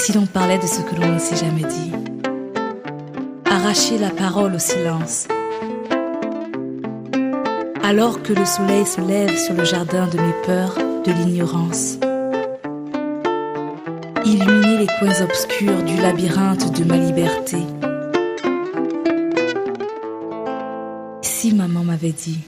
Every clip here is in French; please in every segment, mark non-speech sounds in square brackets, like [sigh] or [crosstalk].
si l'on parlait de ce que l'on ne s'est jamais dit Arracher la parole au silence. Alors que le soleil se lève sur le jardin de mes peurs, de l'ignorance. Illuminer les coins obscurs du labyrinthe de ma liberté. Si maman m'avait dit.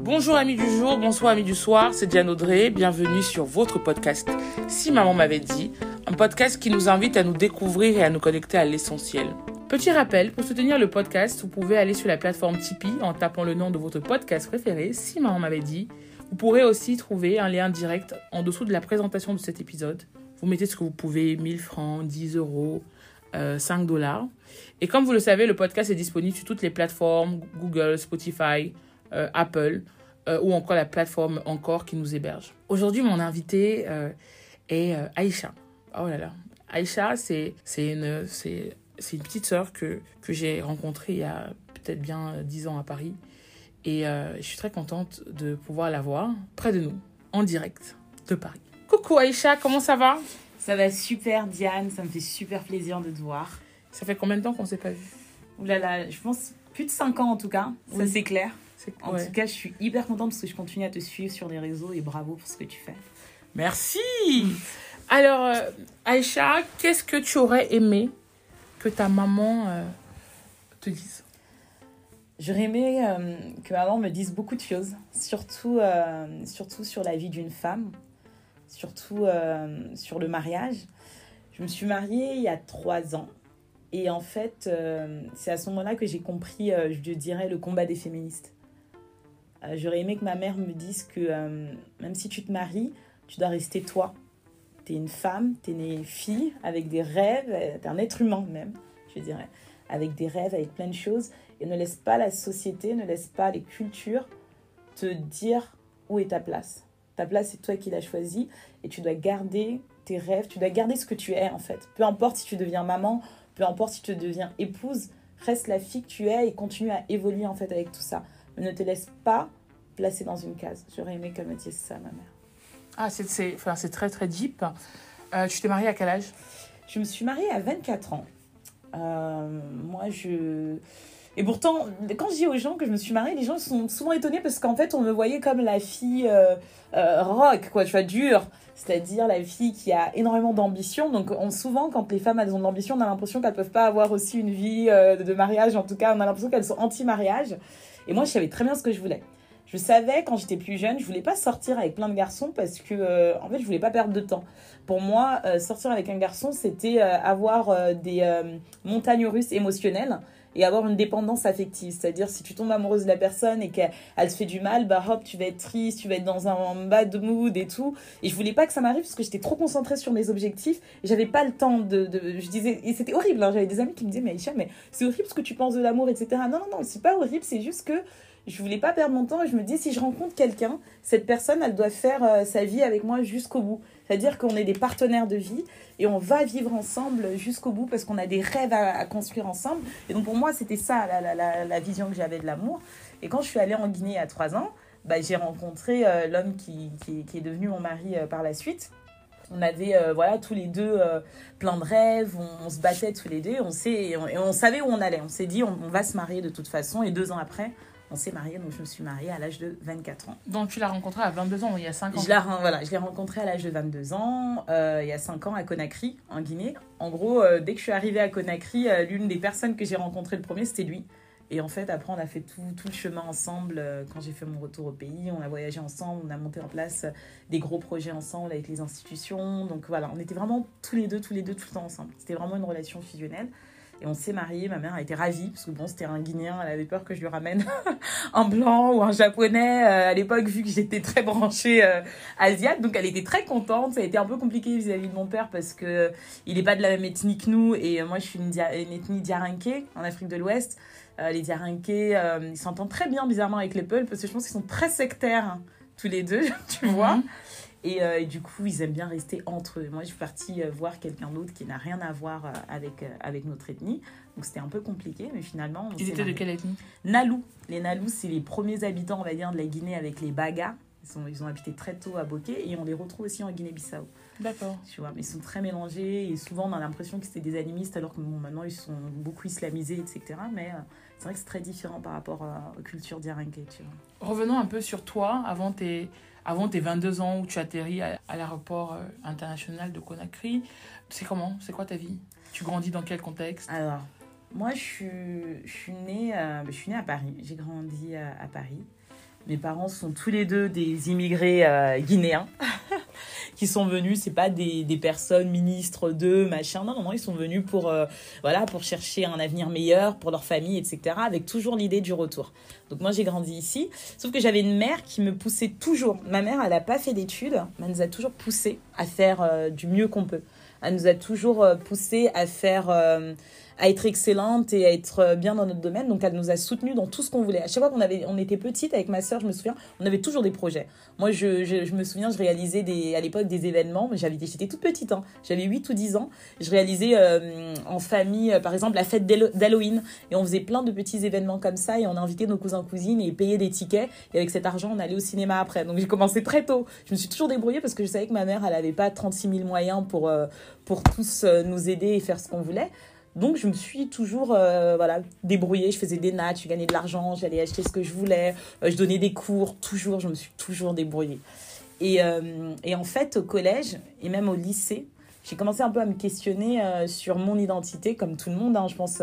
Bonjour amis du jour, bonsoir amis du soir, c'est Diane Audrey, bienvenue sur votre podcast Si maman m'avait dit, podcast qui nous invite à nous découvrir et à nous connecter à l'essentiel. Petit rappel, pour soutenir le podcast, vous pouvez aller sur la plateforme Tipeee en tapant le nom de votre podcast préféré, Si maman m'avait dit. Vous pourrez aussi trouver un lien direct en dessous de la présentation de cet épisode. Vous mettez ce que vous pouvez, 1000 francs, 10 euros, 5 euh, dollars. Et comme vous le savez, le podcast est disponible sur toutes les plateformes, Google, Spotify, euh, Apple euh, ou encore la plateforme Encore qui nous héberge. Aujourd'hui, mon invité est Aïcha. Oh là là. Aïcha, c'est une, une petite sœur que, que j'ai rencontrée il y a peut-être bien 10 ans à Paris. Et je suis très contente de pouvoir la voir près de nous, en direct de Paris. Coucou Aïcha, comment ça va? Ça va super Diane, ça me fait super plaisir de te voir. Ça fait combien de temps qu'on s'est pas vu? Ouh là là, je pense plus de 5 ans en tout cas, ça c'est clair. En tout cas, je suis hyper contente parce que je continue à te suivre sur les réseaux et bravo pour ce que tu fais. Merci Alors, euh, Aïcha, qu'est-ce que tu aurais aimé que ta maman euh, te dise? J'aurais aimé euh, que maman me dise beaucoup de choses, surtout, surtout sur la vie d'une femme, surtout sur le mariage. Je me suis mariée il y a trois ans. Et en fait, c'est à ce moment-là que j'ai compris, je dirais, le combat des féministes. J'aurais aimé que ma mère me dise que même si tu te maries, tu dois rester toi. Tu es une femme, tu es une fille avec des rêves, euh, tu es un être humain même, je dirais, avec des rêves, avec plein de choses. Et ne laisse pas la société, ne laisse pas les cultures te dire où est ta place. Ta place, c'est toi qui l'as choisie et tu dois garder tes rêves, tu dois garder ce que tu es en fait. Peu importe si tu deviens maman, peu importe si tu deviens épouse, reste la fille que tu es et continue à évoluer en fait avec tout ça ne te laisse pas placer dans une case. J'aurais aimé qu'elle me dise ça, ma mère. Ah, c'est enfin, très très deep. Euh, tu t'es mariée à quel âge? Je me suis mariée à 24 ans. Euh, moi, je... Et pourtant, quand je dis aux gens que je me suis mariée, les gens sont souvent étonnés parce qu'en fait, on me voyait comme la fille euh, rock, quoi, tu vois, dure. C'est-à-dire la fille qui a énormément d'ambition. Donc, on, souvent, quand les femmes elles ont de l'ambition, on a l'impression qu'elles peuvent pas avoir aussi une vie de mariage. En tout cas, on a l'impression qu'elles sont anti-mariage. Et moi, je savais très bien ce que je voulais. Je savais quand j'étais plus jeune, je voulais pas sortir avec plein de garçons parce que, euh, en fait, je voulais pas perdre de temps. Pour moi, euh, sortir avec un garçon, c'était euh, avoir des montagnes russes émotionnelles et avoir une dépendance affective. C'est-à-dire, si tu tombes amoureuse de la personne et qu'elle se fait du mal, bah hop, tu vas être triste, tu vas être dans un bad mood et tout. Et je voulais pas que ça m'arrive parce que j'étais trop concentrée sur mes objectifs et j'avais pas le temps de, Je disais, et c'était horrible, hein. j'avais des amis qui me disaient, mais Aïcha, mais c'est horrible ce que tu penses de l'amour, etc. Non, non, non, c'est pas horrible, c'est juste que je voulais pas perdre mon temps et je me dis si je rencontre quelqu'un, cette personne, elle doit faire euh, sa vie avec moi jusqu'au bout. C'est-à-dire qu'on est des partenaires de vie et on va vivre ensemble jusqu'au bout parce qu'on a des rêves à, construire ensemble. Et donc pour moi, c'était ça la, la, la, vision que j'avais de l'amour. Et quand je suis allée en Guinée à trois ans, bah, j'ai rencontré euh, l'homme qui, qui, qui, est devenu mon mari euh, par la suite. On avait voilà tous les deux plein de rêves, on, se battait tous les deux, on sait et on, savait où on allait. On s'est dit on va se marier de toute façon et deux ans après, on s'est mariés, donc je me suis mariée à l'âge de 24 ans. Donc tu l'as rencontré à 22 ans, il y a 5 ans Je, voilà, l'ai rencontré à l'âge de 22 ans, euh, il y a 5 ans à Conakry, en Guinée. En gros, euh, dès que je suis arrivée à Conakry, euh, l'une des personnes que j'ai rencontrées le premier, c'était lui. Et en fait, après, on a fait tout, tout le chemin ensemble. Quand j'ai fait mon retour au pays, on a voyagé ensemble, on a monté en place des gros projets ensemble avec les institutions. Donc voilà, on était vraiment tous les deux, tous les deux, tout le temps ensemble. C'était vraiment une relation fusionnelle. Et on s'est mariés. Ma mère a été ravie parce que bon, c'était un Guinéen. Elle avait peur que je lui ramène [laughs] un blanc ou un japonais euh, à l'époque, vu que j'étais très branchée euh, asiate. Donc elle était très contente. Ça a été un peu compliqué vis-à-vis de mon père parce que il n'est pas de la même ethnie que nous. Et moi, je suis une, ethnie diarinké en Afrique de l'Ouest. Euh, les diarinké, ils s'entendent très bien bizarrement avec les Peuls parce que je pense qu'ils sont très sectaires hein, tous les deux, [laughs] tu vois. Euh, et, du coup, ils aiment bien rester entre eux. Moi, je suis partie euh, voir quelqu'un d'autre qui n'a rien à voir euh, avec, avec notre ethnie. Donc, c'était un peu compliqué, mais finalement. Ils étaient de quelle ethnie? Nalou. Les Nalous, c'est les premiers habitants, on va dire, de la Guinée avec les Bagas. Ils, sont, ils ont habité très tôt à Bokeh et on les retrouve aussi en Guinée-Bissau. D'accord. Tu vois, mais ils sont très mélangés et souvent on a l'impression que c'était des animistes alors que bon, maintenant ils sont beaucoup islamisés, etc. Mais euh, c'est vrai que c'est très différent par rapport euh, aux cultures d'Iranké, tu vois. Revenons un peu sur toi avant tes, avant tes 22 ans où tu atterris à, à l'aéroport euh, international de Conakry. C'est comment? C'est quoi ta vie? Tu grandis dans quel contexte? Alors, moi je suis, je suis, née, euh, je suis née à Paris, j'ai grandi à, à Paris. Mes parents sont tous les deux des immigrés euh, guinéens [laughs] qui sont venus. C'est pas des, des personnes ministres de machin. Non, non, non, ils sont venus pour euh, voilà pour chercher un avenir meilleur pour leur famille, etc. Avec toujours l'idée du retour. Donc moi j'ai grandi ici. Sauf que j'avais une mère qui me poussait toujours. Ma mère, elle a pas fait d'études, mais elle nous a toujours poussé à faire euh, du mieux qu'on peut. Elle nous a toujours euh, poussé à faire à être excellente et à être euh, bien dans notre domaine. Donc, elle nous a soutenus dans tout ce qu'on voulait. À chaque fois qu'on avait, on était petite avec ma sœur, je me souviens, on avait toujours des projets. Moi, je, je, je me souviens, je réalisais des, à l'époque des événements. mais J'avais, j'étais toute petite, hein. j'avais 8 ou 10 ans. Je réalisais euh, en famille, euh, par exemple, la fête d'Halloween. Et on faisait plein de petits événements comme ça. Et on invitait nos cousins, cousines et payait des tickets. Et avec cet argent, on allait au cinéma après. Donc, j'ai commencé très tôt. Je me suis toujours débrouillée parce que je savais que ma mère, elle avait pas 36 000 moyens pour, euh, pour tous nous aider et faire ce qu'on voulait. Donc je me suis toujours euh, voilà débrouillée, je faisais des nattes, je gagnais de l'argent, j'allais acheter ce que je voulais, euh, je donnais des cours, toujours, je me suis toujours débrouillée. Et, euh, et en fait au collège et même au lycée, j'ai commencé un peu à me questionner sur mon identité, comme tout le monde, hein, je pense.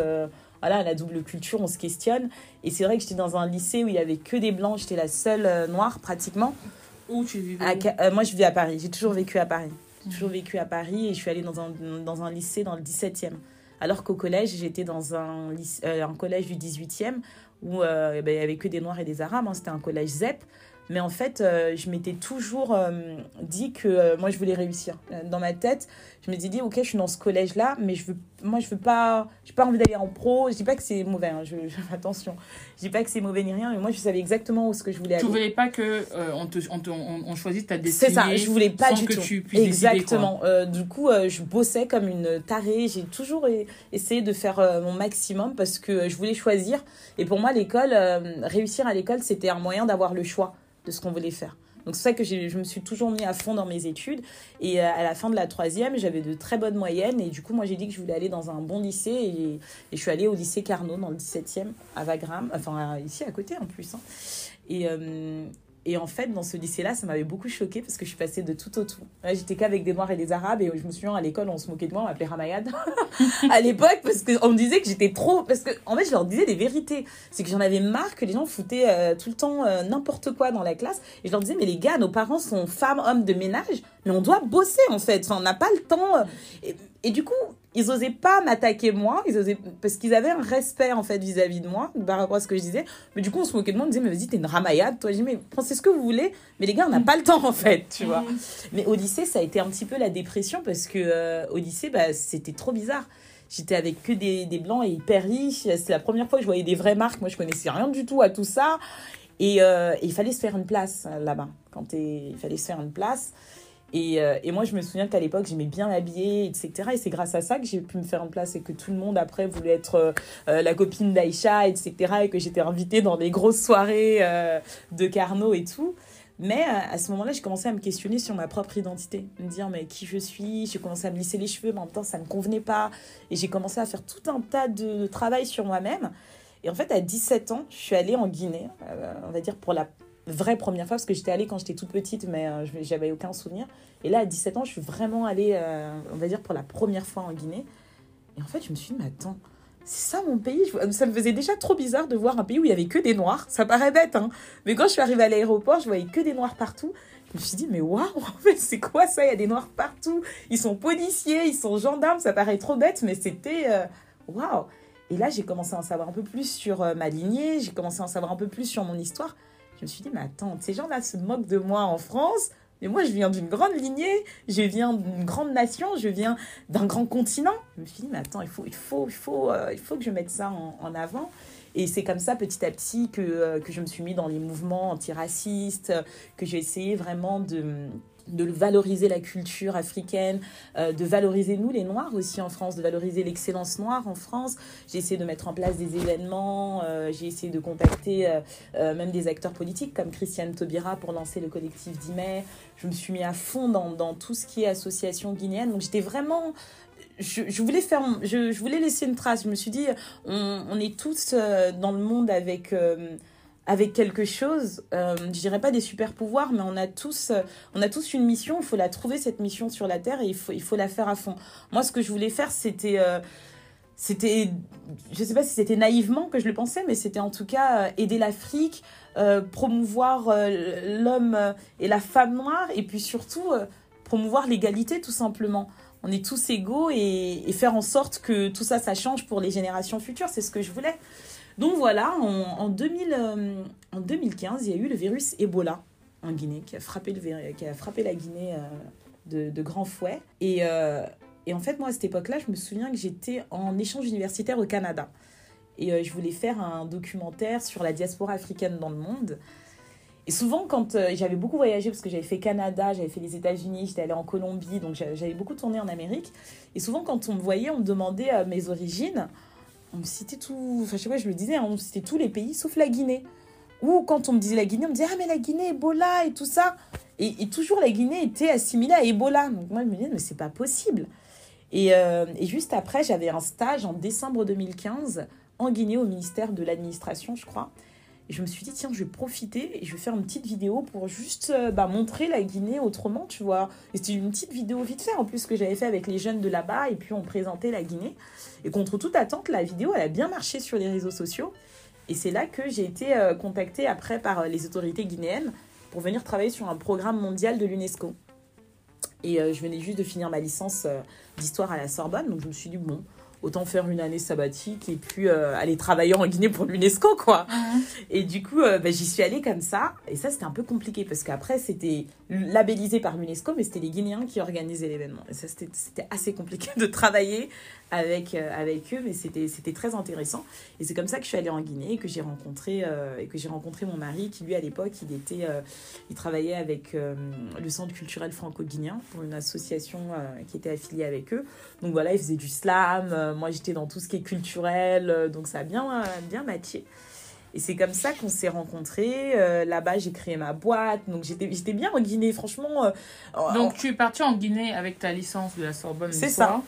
voilà, la double culture, on se questionne. Et c'est vrai que j'étais dans un lycée où il y avait que des blancs, j'étais la seule noire pratiquement. Où tu vivais À euh, moi, je vis à Paris. J'ai toujours vécu à Paris. J'ai toujours vécu à Paris et je suis allée dans un, dans un lycée dans le 17e. Alors qu'au collège, j'étais dans un, euh, collège du 18e où euh, eh ben, il n'y avait que des Noirs et des Arabes. hein. C'était un collège ZEP. Mais en fait, euh, je m'étais toujours euh, dit que euh, moi, je voulais réussir. Euh, Dans ma tête, je m'étais dit, ok, je suis dans ce collège-là, mais je veux, moi, je veux pas, j'ai pas envie d'aller en pro. Je dis pas que c'est mauvais, hein, je, [laughs] je- attention. Je dis pas que c'est mauvais ni rien, mais moi, je savais exactement où ce que je voulais Tu aller. voulais pas que euh, on, te, on, te- on, on choisisse ta destinée C'est ça, je voulais pas sans du que tout. tu puisses décider. Exactement. Euh, du coup, je bossais comme une tarée. J'ai toujours e- essayé de faire mon maximum parce que je voulais choisir. Et pour moi, l'école, réussir à l'école, c'était un moyen d'avoir le choix de ce qu'on voulait faire. Donc c'est ça que je me suis toujours mis à fond dans mes études. Et euh, à la fin de la troisième, j'avais de très bonnes moyennes. Et du coup, moi, j'ai dit que je voulais aller dans un bon lycée. Et, je suis allée au lycée Carnot, dans le 17e, à Wagram. Enfin, ici à côté en plus. hein. Et, euh, et en fait, dans ce lycée-là, ça m'avait beaucoup choqué parce que je suis passée de tout au tout. J'étais qu'avec des Noirs et des Arabes. Et je me souviens, à l'école, on se moquait de moi, on m'appelait Ramayad. [laughs] à l'époque, parce qu'on me disait que j'étais trop. Parce que, en fait, je leur disais des vérités. C'est que j'en avais marre que les gens foutaient euh, tout le temps euh, n'importe quoi dans la classe. Et je leur disais, mais les gars, nos parents sont femmes, hommes de ménage, mais on doit bosser, en fait. Enfin, on n'a pas le temps. euh. Et du coup, ils osaient pas m'attaquer moi, ils osaient parce qu'ils avaient un respect en fait vis-à-vis de moi par rapport à ce que je disais. Mais du coup, on se moquait de moi, on me disait mais vas-y, t'es une ramayade, toi. Je dis mais pensez ce que vous voulez, mais les gars, on n'a pas le temps en fait, tu vois. [laughs] Mais au lycée, ça a été un petit peu la dépression parce que euh, au lycée, bah, c'était trop bizarre. J'étais avec que des, des blancs et hyper riches. C'est la première fois que je voyais des vraies marques. Moi, je connaissais rien du tout à tout ça. Et, euh, et il fallait se faire une place euh, là-bas. Quand il fallait se faire une place. Et, euh, et moi, je me souviens qu'à l'époque, j'aimais bien m'habiller, etc. Et c'est grâce à ça que j'ai pu me faire une place et que tout le monde, après, voulait être euh, euh, la copine d'Aïcha, etc. Et que j'étais invitée dans des grosses soirées de Carnot et tout. Mais à ce moment-là, j'ai commencé à me questionner sur ma propre identité. Me dire, mais qui je suis? J'ai commencé à me lisser les cheveux, mais en même temps, ça ne me convenait pas. Et j'ai commencé à faire tout un tas de, de travail sur moi-même. Et en fait, à 17 ans, je suis allée en Guinée, on va dire pour la vraie première fois, parce que j'étais allée quand j'étais toute petite, mais euh, j'avais aucun souvenir. Et là, à 17 ans, je suis vraiment allée, euh, on va dire, pour la première fois en Guinée. Et en fait, je me suis dit, mais attends, c'est ça mon pays? Ça me faisait déjà trop bizarre de voir un pays où il y avait que des noirs. Ça paraît bête, hein. Mais quand je suis arrivée à l'aéroport, je voyais que des noirs partout. Je me suis dit, mais waouh, en fait, c'est quoi ça? Il y a des noirs partout. Ils sont policiers, ils sont gendarmes. Ça paraît trop bête, mais c'était euh, waouh. Et là, j'ai commencé à en savoir un peu plus sur ma lignée. J'ai commencé à en savoir un peu plus sur mon histoire. Je me suis dit, mais attends, ces gens-là se moquent de moi en France. Mais moi, je viens d'une grande lignée, je viens d'une grande nation, je viens d'un grand continent. Je me suis dit, mais attends, il faut, il faut, il faut, euh, il faut que je mette ça en, avant. Et c'est comme ça, petit à petit, que, euh, que je me suis mis dans les mouvements antiracistes, que j'ai essayé vraiment de de valoriser la culture africaine, euh, de valoriser nous les Noirs aussi en France, de valoriser l'excellence noire en France. J'ai essayé de mettre en place des événements, euh, j'ai essayé de contacter euh, même des acteurs politiques comme Christiane Taubira pour lancer le collectif d'Imet. Je me suis mis à fond dans, dans tout ce qui est association guinéenne. Donc j'étais vraiment je, je, voulais faire, je, je, voulais laisser une trace. Je me suis dit, on, on est tous dans le monde avec avec quelque chose, euh, je dirais pas des super pouvoirs, mais on a tous, euh, on a tous une mission. Il faut la trouver cette mission sur la terre et il faut, il faut la faire à fond. Moi, ce que je voulais faire, c'était, euh, c'était, je sais pas si c'était naïvement que je le pensais, mais c'était en tout cas aider l'Afrique, promouvoir l'homme et la femme noire, et puis surtout promouvoir l'égalité tout simplement. On est tous égaux et, et faire en sorte que tout ça, ça change pour les générations futures. C'est ce que je voulais. Donc voilà, en, 2000, euh, 2015, il y a eu le virus Ebola en Guinée qui a frappé, le, qui a frappé la Guinée euh, de, de grand fouet. Et, euh, et, en fait, moi, à cette époque-là, je me souviens que j'étais en échange universitaire au Canada. Et je voulais faire un documentaire sur la diaspora africaine dans le monde. Et souvent, quand j'avais beaucoup voyagé, parce que j'avais fait Canada, j'avais fait les États-Unis, j'étais allée en Colombie, donc j'avais beaucoup tourné en Amérique. Et souvent, quand on me voyait, on me demandait mes origines on me citait tout, enfin je sais je me disais, hein, on me citait tous les pays sauf la Guinée. Ou quand on me disait la Guinée, on me disait ah mais la Guinée, Ebola et tout ça. Et, toujours la Guinée était assimilée à Ebola. Donc moi je me disais mais c'est pas possible. Et, euh, et juste après j'avais un stage en décembre 2015 en Guinée au ministère de l'administration je crois. Je me suis dit, tiens, je vais profiter et je vais faire une petite vidéo pour juste euh, bah, montrer la Guinée autrement, tu vois. Et c'était une petite vidéo vite fait, en plus, que j'avais fait avec les jeunes de là-bas. Et puis, on présentait la Guinée. Et contre toute attente, la vidéo, elle a bien marché sur les réseaux sociaux. Et c'est là que j'ai été euh, contactée après par euh, les autorités guinéennes pour venir travailler sur un programme mondial de l'UNESCO. Et je venais juste de finir ma licence d'histoire à la Sorbonne. Donc, je me suis dit, bon, autant faire une année sabbatique et puis euh, aller travailler en Guinée pour l'UNESCO, quoi. Mhm. Et du coup, euh, bah, j'y suis allée comme ça. Et ça, c'était un peu compliqué parce qu'après, c'était labellisé par l'UNESCO, mais c'était les Guinéens qui organisaient l'événement. Et ça, c'était assez compliqué [laughs] de travailler avec, euh, avec eux, mais c'était très intéressant. Et c'est comme ça que je suis allée en Guinée et que j'ai rencontré, et que rencontré mon mari qui, lui, à l'époque, il, était, il travaillait avec le Centre culturel franco-guinéen pour une association qui était affiliée avec eux. Donc voilà, il faisait du slam moi, j'étais dans tout ce qui est culturel, euh, donc ça a bien, euh, bien matché. Et c'est comme ça qu'on s'est rencontrés. Là-bas, j'ai créé ma boîte. Donc, j'étais bien en Guinée, franchement. donc, tu es partie en Guinée avec ta licence de la Sorbonne. C'est ça.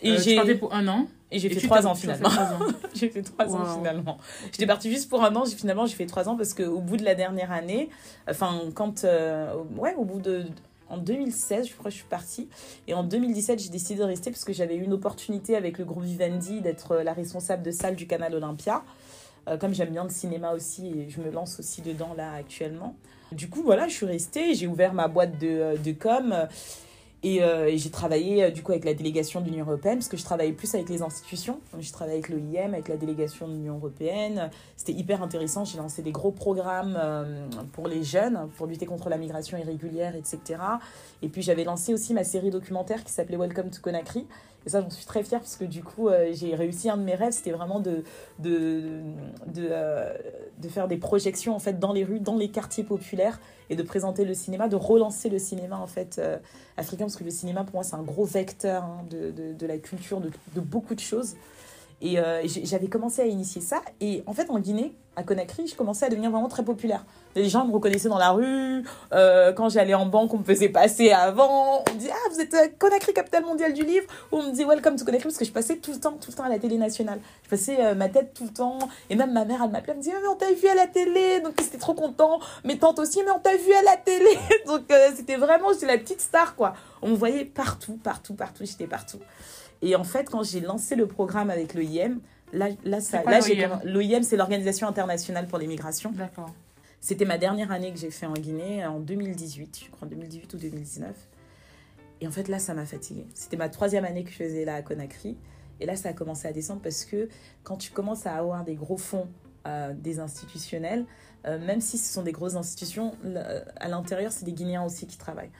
Et j'ai parti pour un an. Et j'ai fait trois ans finalement. [laughs] j'ai fait trois ans finalement. J'étais partie juste pour un an. Finalement, j'ai fait trois ans parce qu'au bout de la dernière année, enfin, quand. ouais, au bout de en 2016, je crois que je suis partie. Et en 2017, j'ai décidé de rester parce que j'avais eu une opportunité avec le groupe Vivendi d'être la responsable de salle du canal Olympia. Euh, comme j'aime bien le cinéma aussi, et je me lance aussi dedans là actuellement. Du coup, voilà, je suis restée, j'ai ouvert ma boîte de, euh, de com. Euh, et, j'ai travaillé euh, du coup avec la délégation de l'Union européenne, parce que je travaillais plus avec les institutions. J'ai travaillé avec l'OIM, avec la délégation de l'Union européenne. C'était hyper intéressant. J'ai lancé des gros programmes euh, pour les jeunes, pour lutter contre la migration irrégulière, etc. Et puis j'avais lancé aussi ma série documentaire qui s'appelait Welcome to Conakry, et ça, j'en suis très fière parce que du coup, euh, j'ai réussi un de mes rêves, c'était vraiment de, de, euh, de, faire des projections en fait dans les rues, dans les quartiers populaires et de présenter le cinéma, de relancer le cinéma en fait euh, africain parce que le cinéma pour moi c'est un gros vecteur hein, de, de, la culture, de, beaucoup de choses. Et j'avais commencé à initier ça. Et en fait, en Guinée, à Conakry, je commençais à devenir vraiment très populaire. Les gens me reconnaissaient dans la rue. Euh, quand j'allais en banque, on me faisait passer avant. On me dit Ah, vous êtes euh, Conakry, capitale mondiale du livre. Ou on me dit Welcome to Conakry, parce que je passais tout le temps, tout le temps à la télé nationale. Je passais euh, ma tête tout le temps. Et même ma mère, elle m'appelait, elle me disait Mais on t'a vu à la télé. Donc c'était trop content. Mes tantes aussi, mais on t'a vu à la télé. [laughs] Donc c'était vraiment, j'étais la petite star, quoi. On me voyait partout, partout, partout. J'étais partout. Et en fait, quand j'ai lancé le programme avec l'OIM, là, là, ça, là l'OIM, c'est l'Organisation internationale pour les migrations. D'accord. C'était ma dernière année que j'ai fait en Guinée, en 2018, je crois 2018 ou 2019. Et en fait, là, ça m'a fatiguée. C'était ma troisième année que je faisais là à Conakry. Et là, ça a commencé à descendre parce que quand tu commences à avoir des gros fonds euh, des institutionnels, euh, même si ce sont des grosses institutions, à l'intérieur, c'est des Guinéens aussi qui travaillent.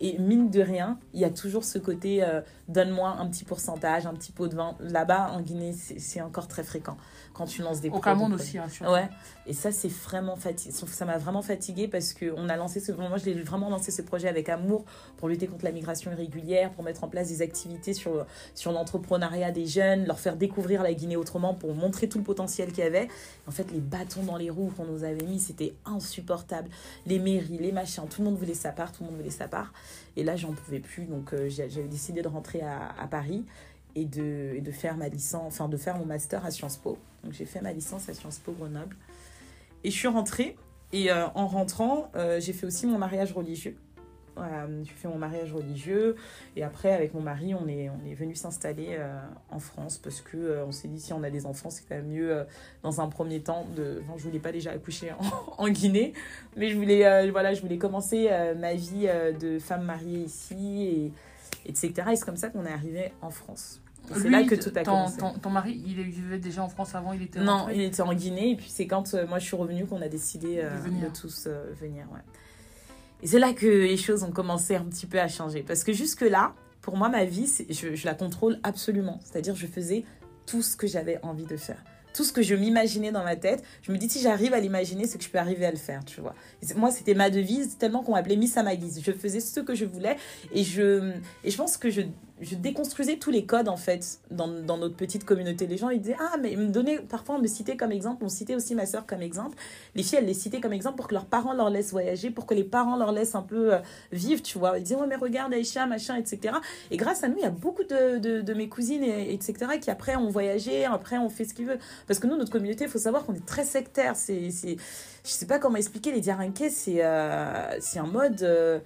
Et mine de rien, il y a toujours ce côté euh, donne-moi un petit pourcentage, un petit pot de vin. Là-bas, en Guinée, c'est c'est encore très fréquent quand tu lances des Au produits. Cameroun aussi, hein. Ouais, et ça, c'est vraiment fatigué. Ça m'a vraiment fatigué parce qu'on a lancé ce. Moi, je l'ai vraiment lancé ce projet avec amour pour lutter contre la migration irrégulière, pour mettre en place des activités sur, sur l'entrepreneuriat des jeunes, leur faire découvrir la Guinée autrement, pour montrer tout le potentiel qu'il y avait. En fait, les bâtons dans les roues qu'on nous avait mis, c'était insupportable. Les mairies, les machins, tout le monde voulait sa part, tout le monde voulait sa part. Et là, j'en pouvais plus. Donc, euh, j'avais décidé de rentrer à, à Paris et de, et de faire ma licence, enfin de faire mon master à Sciences Po. Donc j'ai fait ma licence à Sciences Po Grenoble. Et je suis rentrée. Et euh, en rentrant, euh, j'ai fait aussi mon mariage religieux. Voilà, j'ai fait mon mariage religieux. Et après, avec mon mari, on est, on est venu s'installer euh, en France parce que euh, on s'est dit si on a des enfants, c'est quand même mieux euh, dans un premier temps de. Enfin, je voulais pas déjà accoucher en, [laughs] Guinée, mais je voulais, euh, voilà, je voulais commencer euh, ma vie euh, de femme mariée ici etc. Et c'est comme ça qu'on est arrivé en France. C'est là que tout a ton, commencé. Ton, ton mari, il vivait déjà en France avant, il était Non, rentré il était en Guinée et puis c'est quand euh, moi je suis revenue qu'on a décidé euh, De venir. de tous euh, venir. Ouais. Et c'est là que les choses ont commencé un petit peu à changer parce que jusque là, pour moi ma vie, je, je la contrôle absolument. C'est-à-dire je faisais tout ce que j'avais envie de faire. Tout ce que je m'imaginais dans ma tête, je me dis si j'arrive à l'imaginer, c'est que je peux arriver à le faire, tu vois. Moi, c'était ma devise, tellement qu'on m'appelait Miss à ma guise. Je faisais ce que je voulais et je, et je pense que je, je déconstruisais tous les codes, en fait, dans, notre petite communauté. Les gens, ils disaient, ah, mais ils me donnaient, parfois, on me citait comme exemple, on citait aussi ma soeur comme exemple. Les filles, elles les citaient comme exemple pour que leurs parents leur laissent voyager, pour que les parents leur laissent un peu euh, vivre, tu vois. Ils disaient, ouais, mais regarde Aïcha, machin, etc. Et grâce à nous, il y a beaucoup de, mes cousines, et, etc., qui après ont voyagé, après ont fait ce qu'ils veulent. Parce que nous, notre communauté, il faut savoir qu'on est très sectaire. C'est, c'est, je sais pas comment expliquer, les Diarinquais, c'est, euh, c'est un mode. euh,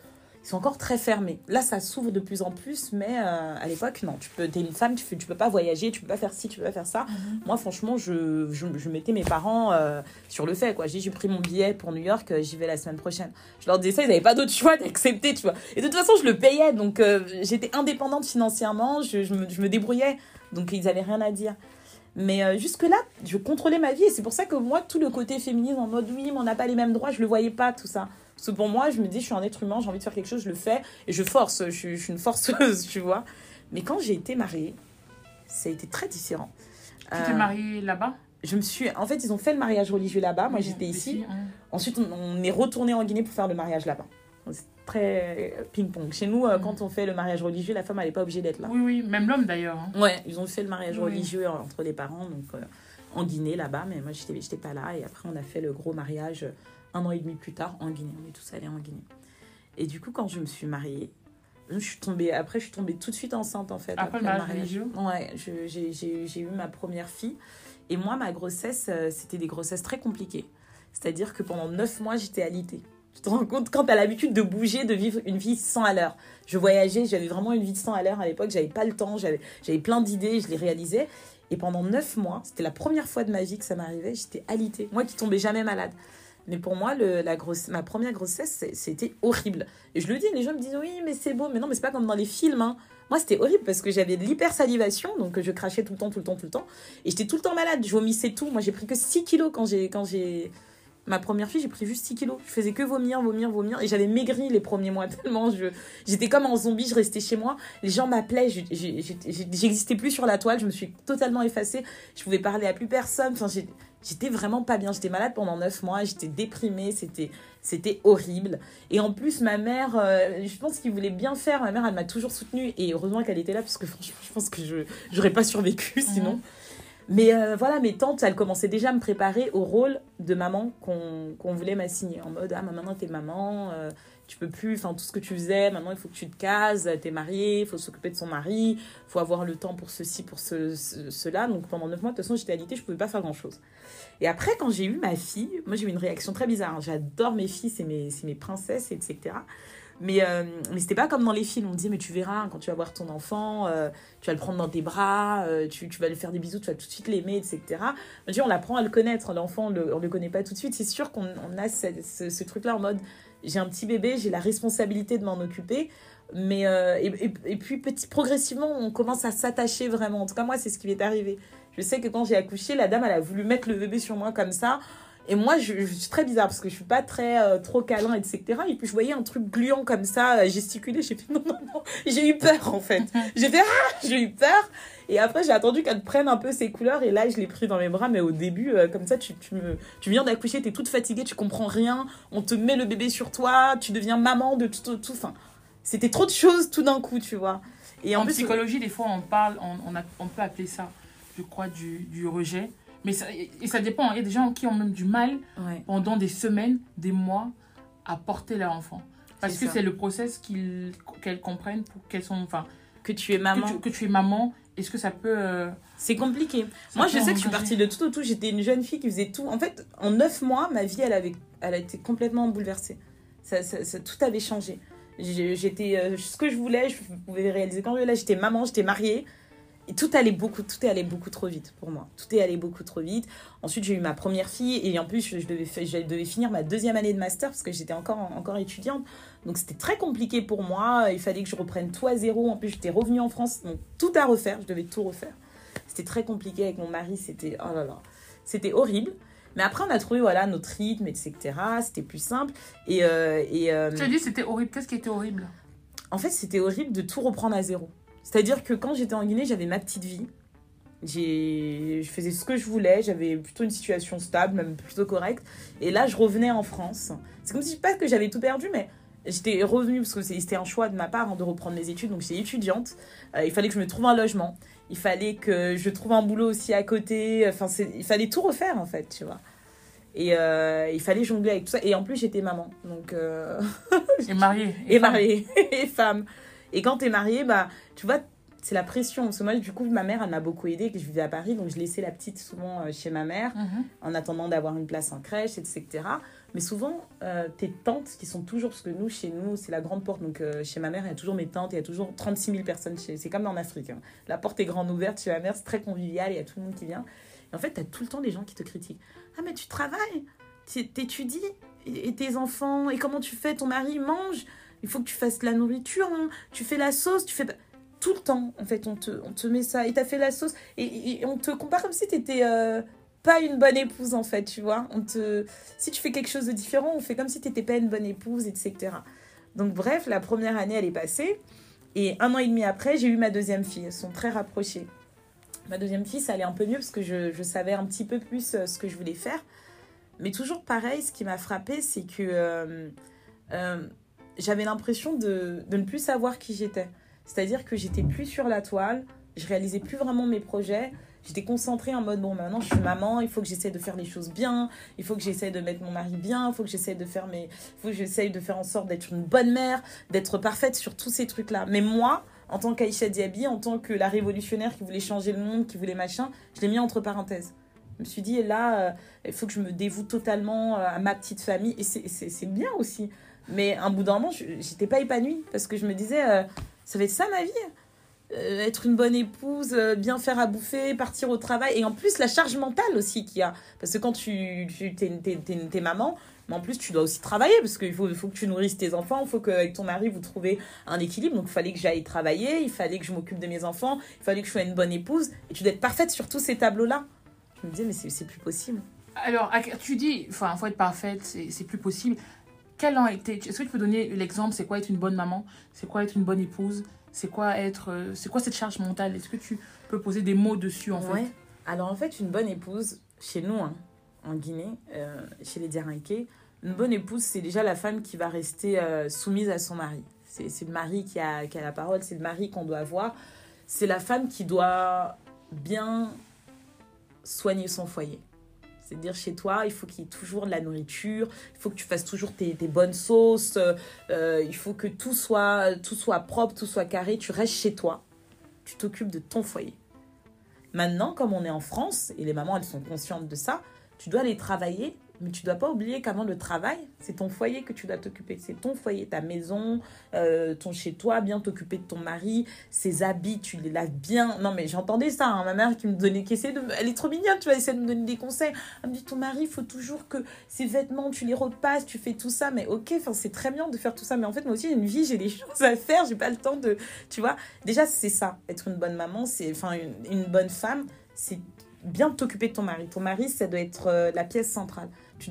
ils sont encore très fermés. Là, ça s'ouvre de plus en plus, mais euh, à l'époque, non. Tu peux, es une femme, tu, tu peux pas voyager, tu peux pas faire ci, tu peux pas faire ça. Moi, franchement, je, je, je mettais mes parents euh, sur le fait. Quoi. J'ai, j'ai pris mon billet pour New York, euh, j'y vais la semaine prochaine. Je leur disais ça, ils n'avaient pas d'autre choix [laughs] d'accepter, tu vois. Et de toute façon, je le payais, donc j'étais indépendante financièrement, je, je, me, je me débrouillais, donc ils avaient rien à dire. Mais jusque-là, je contrôlais ma vie et c'est pour ça que moi, tout le côté féminisme en mode oui, mais on n'a pas les mêmes droits, je le voyais pas, tout ça. Parce que pour moi, je me dis, je suis un être humain, j'ai envie de faire quelque chose, je le fais et je force, je, suis- je suis une forceuse, [laughs] tu vois. Mais quand j'ai été mariée, ça a été très différent. Tu t'es Euh, mariée là-bas? Je me suis. En fait, ils ont fait le mariage religieux là-bas. Moi, j'étais ici. hein. Ensuite, on, on est retourné en Guinée pour faire le mariage là-bas. C'est très euh, ping-pong. Chez nous, euh, quand on fait le mariage religieux, la femme, elle n'est pas obligée d'être là. Oui, oui, même l'homme d'ailleurs. hein. Ouais, ils ont fait le mariage Oui. religieux entre les parents, donc euh, en Guinée là-bas, mais moi j'étais j'étais pas là. Et après, on a fait le gros mariage un an et demi plus tard en Guinée. On est tous allés en Guinée. Et du coup, quand je me suis mariée, je suis tombée. Après, je suis tombée tout de suite enceinte en fait. Après le mariage religieux? Ouais, j'ai- eu ma première fille. Et moi, ma grossesse, euh, c'était des grossesses très compliquées. C'est-à-dire que pendant neuf mois, j'étais alitée. Tu te rends compte quand tu as l'habitude de bouger, de vivre une vie sans à l'heure. Je voyageais, j'avais vraiment une vie de 100 à l'heure à l'époque, j'avais pas le temps, j'avais j'avais plein d'idées, je les réalisais. Et pendant neuf mois, c'était la première fois de ma vie que ça m'arrivait, j'étais alitée. Moi qui tombais jamais malade. Mais pour moi, la grosse, ma première grossesse, c'était horrible. Et je le dis, les gens me disent oui, mais c'est beau. Mais non, mais c'est pas comme dans les films. hein. Moi, c'était horrible parce que j'avais de l'hypersalivation, donc je crachais tout le temps, tout le temps, tout le temps. Et j'étais tout le temps malade, je vomissais tout. Moi, j'ai pris que 6 kilos quand j'ai quand j'ai ma première fille, j'ai pris juste 6 kilos. Je faisais que vomir, vomir, vomir. Et j'avais maigri les premiers mois [laughs] tellement. je J'étais comme un zombie, je restais chez moi. Les gens m'appelaient, j'existais plus sur la toile, je me suis totalement effacée. Je pouvais parler à plus personne. Enfin, j'ai- j'étais vraiment pas bien. J'étais malade pendant 9 mois, j'étais déprimée, c'était c'était horrible. Et en plus, ma mère, euh, je pense qu'il voulait bien faire. Ma mère, elle m'a toujours soutenue. Et heureusement qu'elle était là, parce que franchement, je pense que je j'aurais pas survécu sinon. Mais euh, voilà, mes tantes, elles commençaient déjà à me préparer au rôle de maman qu'on voulait m'assigner. En mode, ah, ma maintenant t'es maman, euh, tu peux plus, enfin, tout ce que tu faisais, maintenant il faut que tu te cases, t'es mariée, il faut s'occuper de son mari, faut avoir le temps pour ceci, pour ce, ce- cela. Donc pendant 9 mois, de toute façon, j'étais alitée, je pouvais pas faire grand chose. Et après, quand j'ai eu ma fille, moi j'ai eu une réaction très bizarre. hein. J'adore mes filles, c'est mes, mes princesses, etc. Mais, euh, mais c'était pas comme dans les films. On me mais tu verras, quand tu vas voir ton enfant, euh, tu vas le prendre dans tes bras, euh, tu, tu vas lui faire des bisous, tu vas tout de suite l'aimer, etc. On apprend à le connaître. L'enfant, on on le connaît pas tout de suite. C'est sûr qu'on on a ce- ce truc-là en mode, j'ai un petit bébé, j'ai la responsabilité de m'en occuper. Mais euh, et, puis petit, progressivement, on commence à s'attacher vraiment. En tout cas, moi, c'est ce qui m'est arrivé. Je sais que quand j'ai accouché, la dame, elle a voulu mettre le bébé sur moi comme ça. Et moi, je, suis très bizarre parce que je suis pas très euh, trop câlin, etc. Et puis je voyais un truc gluant comme ça, euh, gesticuler. J'ai fait [laughs] non, non, non. J'ai eu peur en fait. J'ai fait ah, j'ai eu peur. Et après, j'ai attendu qu'elle prenne un peu ses couleurs. Et là, je l'ai pris dans mes bras. Mais au début, euh, comme ça, tu, tu, me, tu viens d'accoucher, tu es toute fatiguée, tu comprends rien. On te met le bébé sur toi, tu deviens maman de tout. tout. Enfin, c'était trop de choses tout d'un coup, tu vois. Et en, en plus, psychologie, des fois, on parle, on, on, a, on peut appeler ça, je crois, du, du rejet. Mais ça, et ça dépend. Il y a des gens qui ont même du mal Ouais. pendant des semaines, des mois, à porter leur enfant. Parce que c'est le process qu'elles comprennent pour qu'elles sont. Enfin, Que tu es maman. que, tu, que tu es maman. Est-ce que ça peut. euh, C'est compliqué. ça Moi, je sais que je suis partie de tout au tout. J'étais une jeune fille qui faisait tout. En fait, en neuf mois, ma vie, elle, avait, elle a été complètement bouleversée. Ça, ça- ça- tout avait changé. J'étais euh, ce que je voulais, je pouvais réaliser quand je voulais. J'étais maman, j'étais mariée. Et tout allait beaucoup, tout est allé beaucoup trop vite pour moi. Tout est allé beaucoup trop vite. Ensuite, j'ai eu ma première fille et en plus, je, devais, fa- je devais finir ma deuxième année de master parce que j'étais encore, encore étudiante. Donc, c'était très compliqué pour moi. Il fallait que je reprenne tout à zéro. En plus, j'étais revenue en France, donc tout à refaire. Je devais tout refaire. C'était très compliqué avec mon mari. C'était, oh là là, c'était horrible. Mais après, on a trouvé voilà notre rythme, etc. C'était plus simple. Et, euh, et euh, Tu as dit c'était horrible. Qu'est-ce qui était horrible? En fait, c'était horrible de tout reprendre à zéro. C'est-à-dire que quand j'étais en Guinée, j'avais ma petite vie. Je faisais ce que je voulais, j'avais plutôt une situation stable, même plutôt correcte. Et là, je revenais en France. C'est comme si pas que j'avais tout perdu, mais j'étais revenue parce que c'était un choix de ma part hein, de reprendre mes études. Donc j'étais étudiante. Euh, il fallait que je me trouve un logement. Il fallait que je trouve un boulot aussi à côté. Enfin, il fallait tout refaire en fait, tu vois. Et euh, il fallait jongler avec tout ça. Et en plus, j'étais maman. Donc. euh, [laughs] Et mariée. et mariée et femme. [laughs] Et quand t'es mariée, bah, tu vois, c'est la pression. Parce que moi, du coup, ma mère, elle m'a beaucoup aidée, que je vivais à Paris, donc je laissais la petite souvent euh, chez ma mère, Mhm. en attendant d'avoir une place en crèche, etc. Mais souvent, euh, tes tantes, qui sont toujours, parce que nous, chez nous, c'est la grande porte, donc euh, chez ma mère, il y a toujours mes tantes, il y a toujours 36 000 personnes, chez... c'est comme en Afrique. hein. La porte est grande ouverte chez ma mère, c'est très convivial, il y a tout le monde qui vient. Et en fait, t'as tout le temps des gens qui te critiquent. Ah, mais tu travailles, tu- t'étudies, et tes enfants, et comment tu fais, ton mari mange, il faut que tu fasses la nourriture, hein. tu fais la sauce, tu fais... Tout le temps, en fait, on te, on te met ça, et t'as fait la sauce, et, on te compare comme si t'étais euh, pas une bonne épouse, en fait, tu vois. On te... Si tu fais quelque chose de différent, on fait comme si t'étais pas une bonne épouse, etc. Donc bref, la première année, elle est passée, et un an et demi après, j'ai eu ma deuxième fille, elles sont très rapprochées. Ma deuxième fille, ça allait un peu mieux, parce que je, je savais un petit peu plus euh, ce que je voulais faire. Mais toujours pareil, ce qui m'a frappé, c'est que euh, euh, j'avais l'impression de, ne plus savoir qui j'étais. C'est-à-dire que j'étais plus sur la toile, je réalisais plus vraiment mes projets. J'étais concentrée en mode bon, maintenant je suis maman, il faut que j'essaie de faire les choses bien, il faut que j'essaie de mettre mon mari bien, il faut que j'essaie de faire mes, il faut que j'essaie de faire en sorte d'être une bonne mère, d'être parfaite sur tous ces trucs-là. Mais moi, en tant qu'Aïcha Diaby, en tant que la révolutionnaire qui voulait changer le monde, qui voulait machin, je l'ai mis entre parenthèses. Je me suis dit, là, euh, il faut que je me dévoue totalement euh, à ma petite famille. Et c'est bien aussi. Mais un bout d'un moment, j'étais pas épanouie parce que je me disais, euh, ça va être ça ma vie? Euh, Être une bonne épouse, euh, bien faire à bouffer, partir au travail. Et en plus, la charge mentale aussi qu'il y a. Parce que quand tu, tu t'es, t'es- t'es- maman, mais en plus, tu dois aussi travailler parce qu'il faut, faut que tu nourrisses tes enfants, il faut qu'avec ton mari, vous trouvez un équilibre. Donc, il fallait que j'aille travailler, il fallait que je m'occupe de mes enfants, il fallait que je sois une bonne épouse. Et tu dois être parfaite sur tous ces tableaux-là. Je me disais, mais c'est, plus possible. Alors, tu dis, enfin, faut être parfaite, c'est plus possible. Quel ont été Est-ce que tu peux donner l'exemple C'est quoi être une bonne maman C'est quoi être une bonne épouse C'est quoi être euh, C'est quoi cette charge mentale Est-ce que tu peux poser des mots dessus en Ouais. fait Alors en fait, une bonne épouse, chez nous, hein, en Guinée, euh, chez les Diarinqués, une bonne épouse, c'est déjà la femme qui va rester euh, soumise à son mari. C'est le mari qui a, qui a la parole, c'est le mari qu'on doit avoir. C'est la femme qui doit bien soigner son foyer. C'est-à-dire chez toi, il faut qu'il y ait toujours de la nourriture, il faut que tu fasses toujours tes, bonnes sauces, euh, il faut que tout soit, tout soit propre, tout soit carré. Tu restes chez toi, tu t'occupes de ton foyer. Maintenant, comme on est en France, et les mamans, elles sont conscientes de ça, tu dois aller travailler, mais tu dois pas oublier qu'avant le travail, c'est ton foyer que tu dois t'occuper. C'est ton foyer, ta maison, euh, ton chez-toi, bien t'occuper de ton mari, ses habits, tu les laves bien. Non, mais j'entendais ça, hein, ma mère qui me donnait, qui de Elle est trop mignonne, tu vas essayer de me donner des conseils. Elle me dit, ton mari, il faut toujours que ses vêtements, tu les repasses, tu fais tout ça. Mais ok, c'est très bien de faire tout ça. Mais en fait, moi aussi, j'ai une vie, j'ai des [laughs] choses à faire, j'ai pas le temps de. Tu vois, déjà, c'est ça, être une bonne maman, c'est. Enfin, une, une bonne femme, c'est bien t'occuper de ton mari. Ton mari, ça doit être euh, la pièce centrale.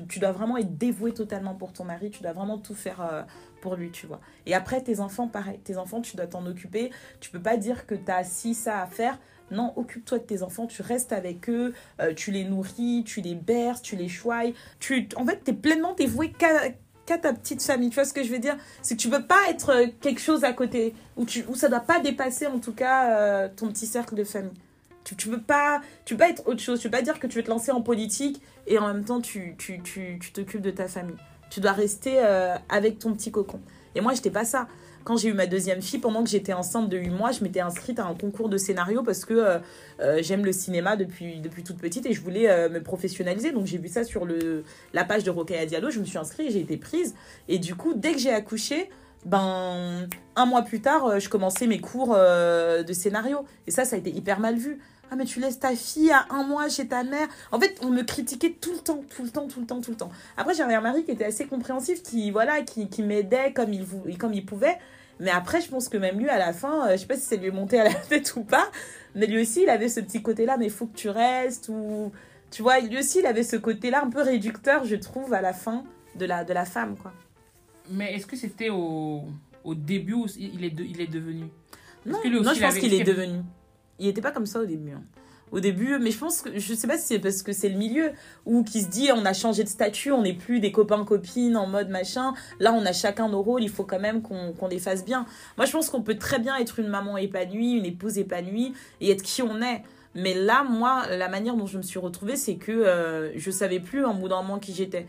Tu, dois vraiment être dévoué totalement pour ton mari, tu dois vraiment tout faire euh, pour lui, tu vois. Et après, tes enfants, pareil. Tes enfants, tu dois t'en occuper. Tu peux pas dire que tu as ci, ça à faire. Non, occupe-toi de tes enfants, tu restes avec eux, euh, tu les nourris, tu les berces, tu les choies. Tu, en fait, tu es pleinement dévoué qu'à ta petite famille. Tu vois ce que je veux dire? C'est que tu peux pas être euh, quelque chose à côté, ou, tu, ou ça doit pas dépasser en tout cas ton petit cercle de famille. Tu, tu peux pas tu pas être autre chose. Tu peux pas dire que tu veux te lancer en politique et en même temps tu tu, tu, tu t'occupes de ta famille. Tu dois rester euh, avec ton petit cocon. Et moi, j'étais pas ça. Quand j'ai eu ma deuxième fille, pendant que j'étais enceinte de 8 mois, je m'étais inscrite à un concours de scénario parce que euh, euh, j'aime le cinéma depuis, depuis toute petite et je voulais me professionnaliser. Donc j'ai vu ça sur le, la page de Rokhaya Diallo, je me suis inscrite, j'ai été prise. Et du coup, dès que j'ai accouché, ben, un mois plus tard, je commençais mes cours de scénario. Et ça, ça a été hyper mal vu. Ah, mais tu laisses ta fille à un mois chez ta mère. En fait, on me critiquait tout le temps, tout le temps, tout le temps, tout le temps. Après, j'avais un mari qui était assez compréhensif, qui, voilà, qui, qui m'aidait comme il, comme il pouvait. Mais après, je pense que même lui, à la fin, euh, je sais pas si c'est lui est monté à la [laughs] tête ou pas, mais lui aussi, il avait ce petit côté-là, mais il faut que tu restes, ou... Tu vois, lui aussi, il avait ce côté-là un peu réducteur, je trouve, à la fin de la, de la femme, quoi. Mais est-ce que c'était au, au début où il est, de- il est devenu? Non, je pense qu'il est devenu. Il était pas comme ça au début. hein. Au début, mais je pense que je sais pas si c'est parce que c'est le milieu où qui se dit on a changé de statut, on n'est plus des copains copines en mode machin. Là, on a chacun nos rôles, il faut quand même qu'on les fasse bien. Moi, je pense qu'on peut très bien être une maman épanouie, une épouse épanouie et être qui on est. Mais là, moi, la manière dont je me suis retrouvée, c'est que euh, je savais plus en bout d'un moment qui j'étais.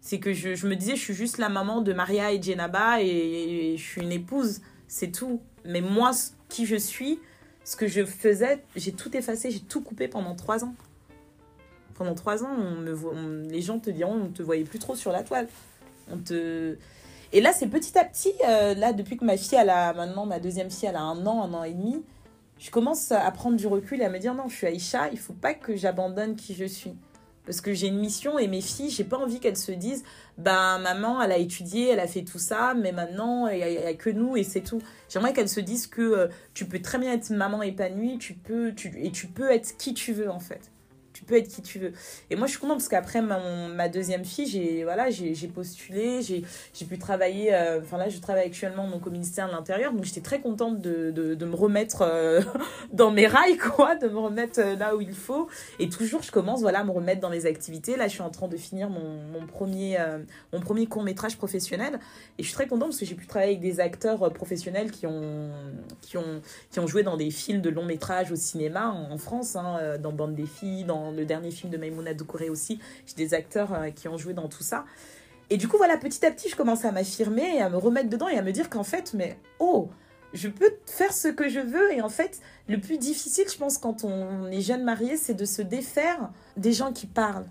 C'est que je, je me disais, je suis juste la maman de Maria et Jenaba et, je suis une épouse, c'est tout. Mais moi, qui je suis, ce que je faisais, j'ai tout effacé, j'ai tout coupé pendant trois ans. Pendant trois ans, on me vo- on- les gens te diront, on te voyait plus trop sur la toile. On te... Et là, c'est petit à petit, euh, là, depuis que ma fille, elle a maintenant, ma deuxième fille, elle a un an, un an et demi, je commence à prendre du recul et à me dire, non, je suis Aïcha, il faut pas que j'abandonne qui je suis. Parce que j'ai une mission et mes filles, j'ai pas envie qu'elles se disent, bah maman, elle a étudié, elle a fait tout ça, mais maintenant, il n'y a, a que nous et c'est tout. J'aimerais qu'elles se disent que euh, tu peux très bien être maman épanouie, tu peux, tu, et tu peux être qui tu veux en fait. Tu peux être qui tu veux. Et moi, je suis contente parce qu'après ma, ma deuxième fille, j'ai voilà, postulé, j'ai pu travailler. euh, Enfin là, je travaille actuellement donc, au ministère de l'Intérieur, donc j'étais très contente de, de, de me remettre euh, [laughs] dans mes rails, quoi, de me remettre euh, là où il faut. Et toujours, je commence voilà, à me remettre dans les activités. Là, je suis en train de finir mon, mon premier, premier court métrage professionnel. Et je suis très contente parce que j'ai pu travailler avec des acteurs professionnels qui ont, qui ont, qui ont joué dans des films de long métrage au cinéma en, en France, hein, dans Bande des filles, dans le dernier film de Maïmouna Doucouré aussi. J'ai des acteurs euh, qui ont joué dans tout ça. Et du coup, voilà, petit à petit, je commence à m'affirmer et à me remettre dedans et à me dire qu'en fait, mais oh, je peux faire ce que je veux. Et en fait, le plus difficile, je pense, quand on est jeune marié, c'est de se défaire des gens qui parlent.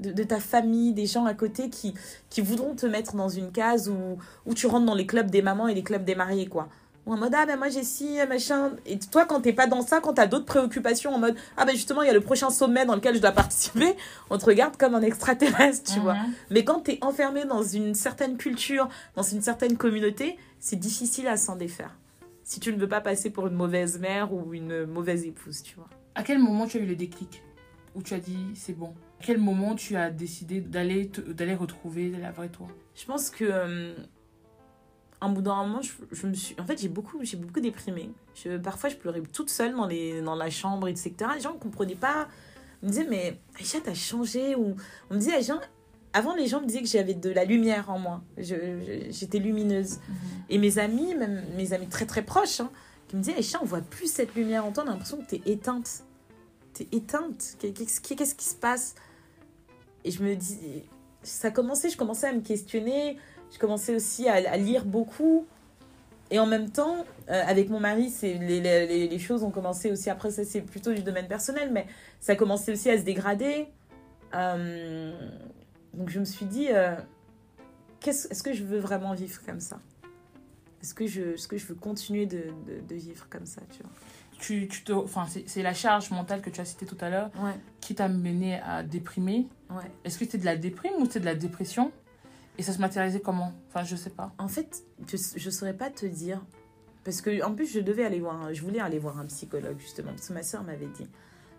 De, de ta famille, des gens à côté qui, qui voudront te mettre dans une case où, où tu rentres dans les clubs des mamans et les clubs des mariés, quoi. Ou en mode, ah ben moi j'ai ci, machin. Et toi, quand t'es pas dans ça, quand t'as d'autres préoccupations, en mode, ah ben justement, il y a le prochain sommet dans lequel je dois [laughs] participer, on te regarde comme un extraterrestre, tu vois. Mhm. Mais quand t'es enfermé dans une certaine culture, dans une certaine communauté, c'est difficile à s'en défaire. Si tu ne veux pas passer pour une mauvaise mère ou une mauvaise épouse, tu vois. À quel moment tu as eu le déclic? Où tu as dit c'est bon? À quel moment tu as décidé d'aller d'aller retrouver la vraie toi? Je pense que euh, un bout d'un moment, je, je me suis. En fait, j'ai beaucoup, j'ai beaucoup déprimé. Je, parfois, je pleurais toute seule dans, les, dans la chambre, etc. Les gens ne comprenaient pas. Ils me disaient, mais Aïcha, t'as changé. Ou on me disait, Aïcha, avant, les gens me disaient que j'avais de la lumière en moi. J'étais lumineuse. Et mes amis, même mes amis très très proches, hein, qui me disaient, Aïcha, on voit plus cette lumière en toi. On a l'impression que t'es éteinte. T'es éteinte. Qu'est-ce qui, qu'est-ce qui se passe? Et je me dis, ça commençait, je commençais à me questionner. Je commençais aussi à, à lire beaucoup. Et en même temps, euh, avec mon mari, c'est les, les, les- choses ont commencé aussi. Après, ça, c'est plutôt du domaine personnel, mais ça a commencé aussi à se dégrader. Euh, donc, je me suis dit, euh, qu'est-ce- est-ce que je veux vraiment vivre comme ça? Est-ce que, je, est-ce que je veux continuer de, de, de vivre comme ça tu tu, tu te, enfin, c'est c'est la charge mentale que tu as citée tout à l'heure vois Ouais, qui t'a mené à déprimer. ouais. Est-ce que c'était de la déprime ou c'était de la dépression? Et ça se matérialisait comment? Enfin, je sais pas. En fait, je ne saurais pas te dire. Parce que en plus, je devais aller voir, je voulais aller voir un psychologue justement, parce que ma soeur m'avait dit.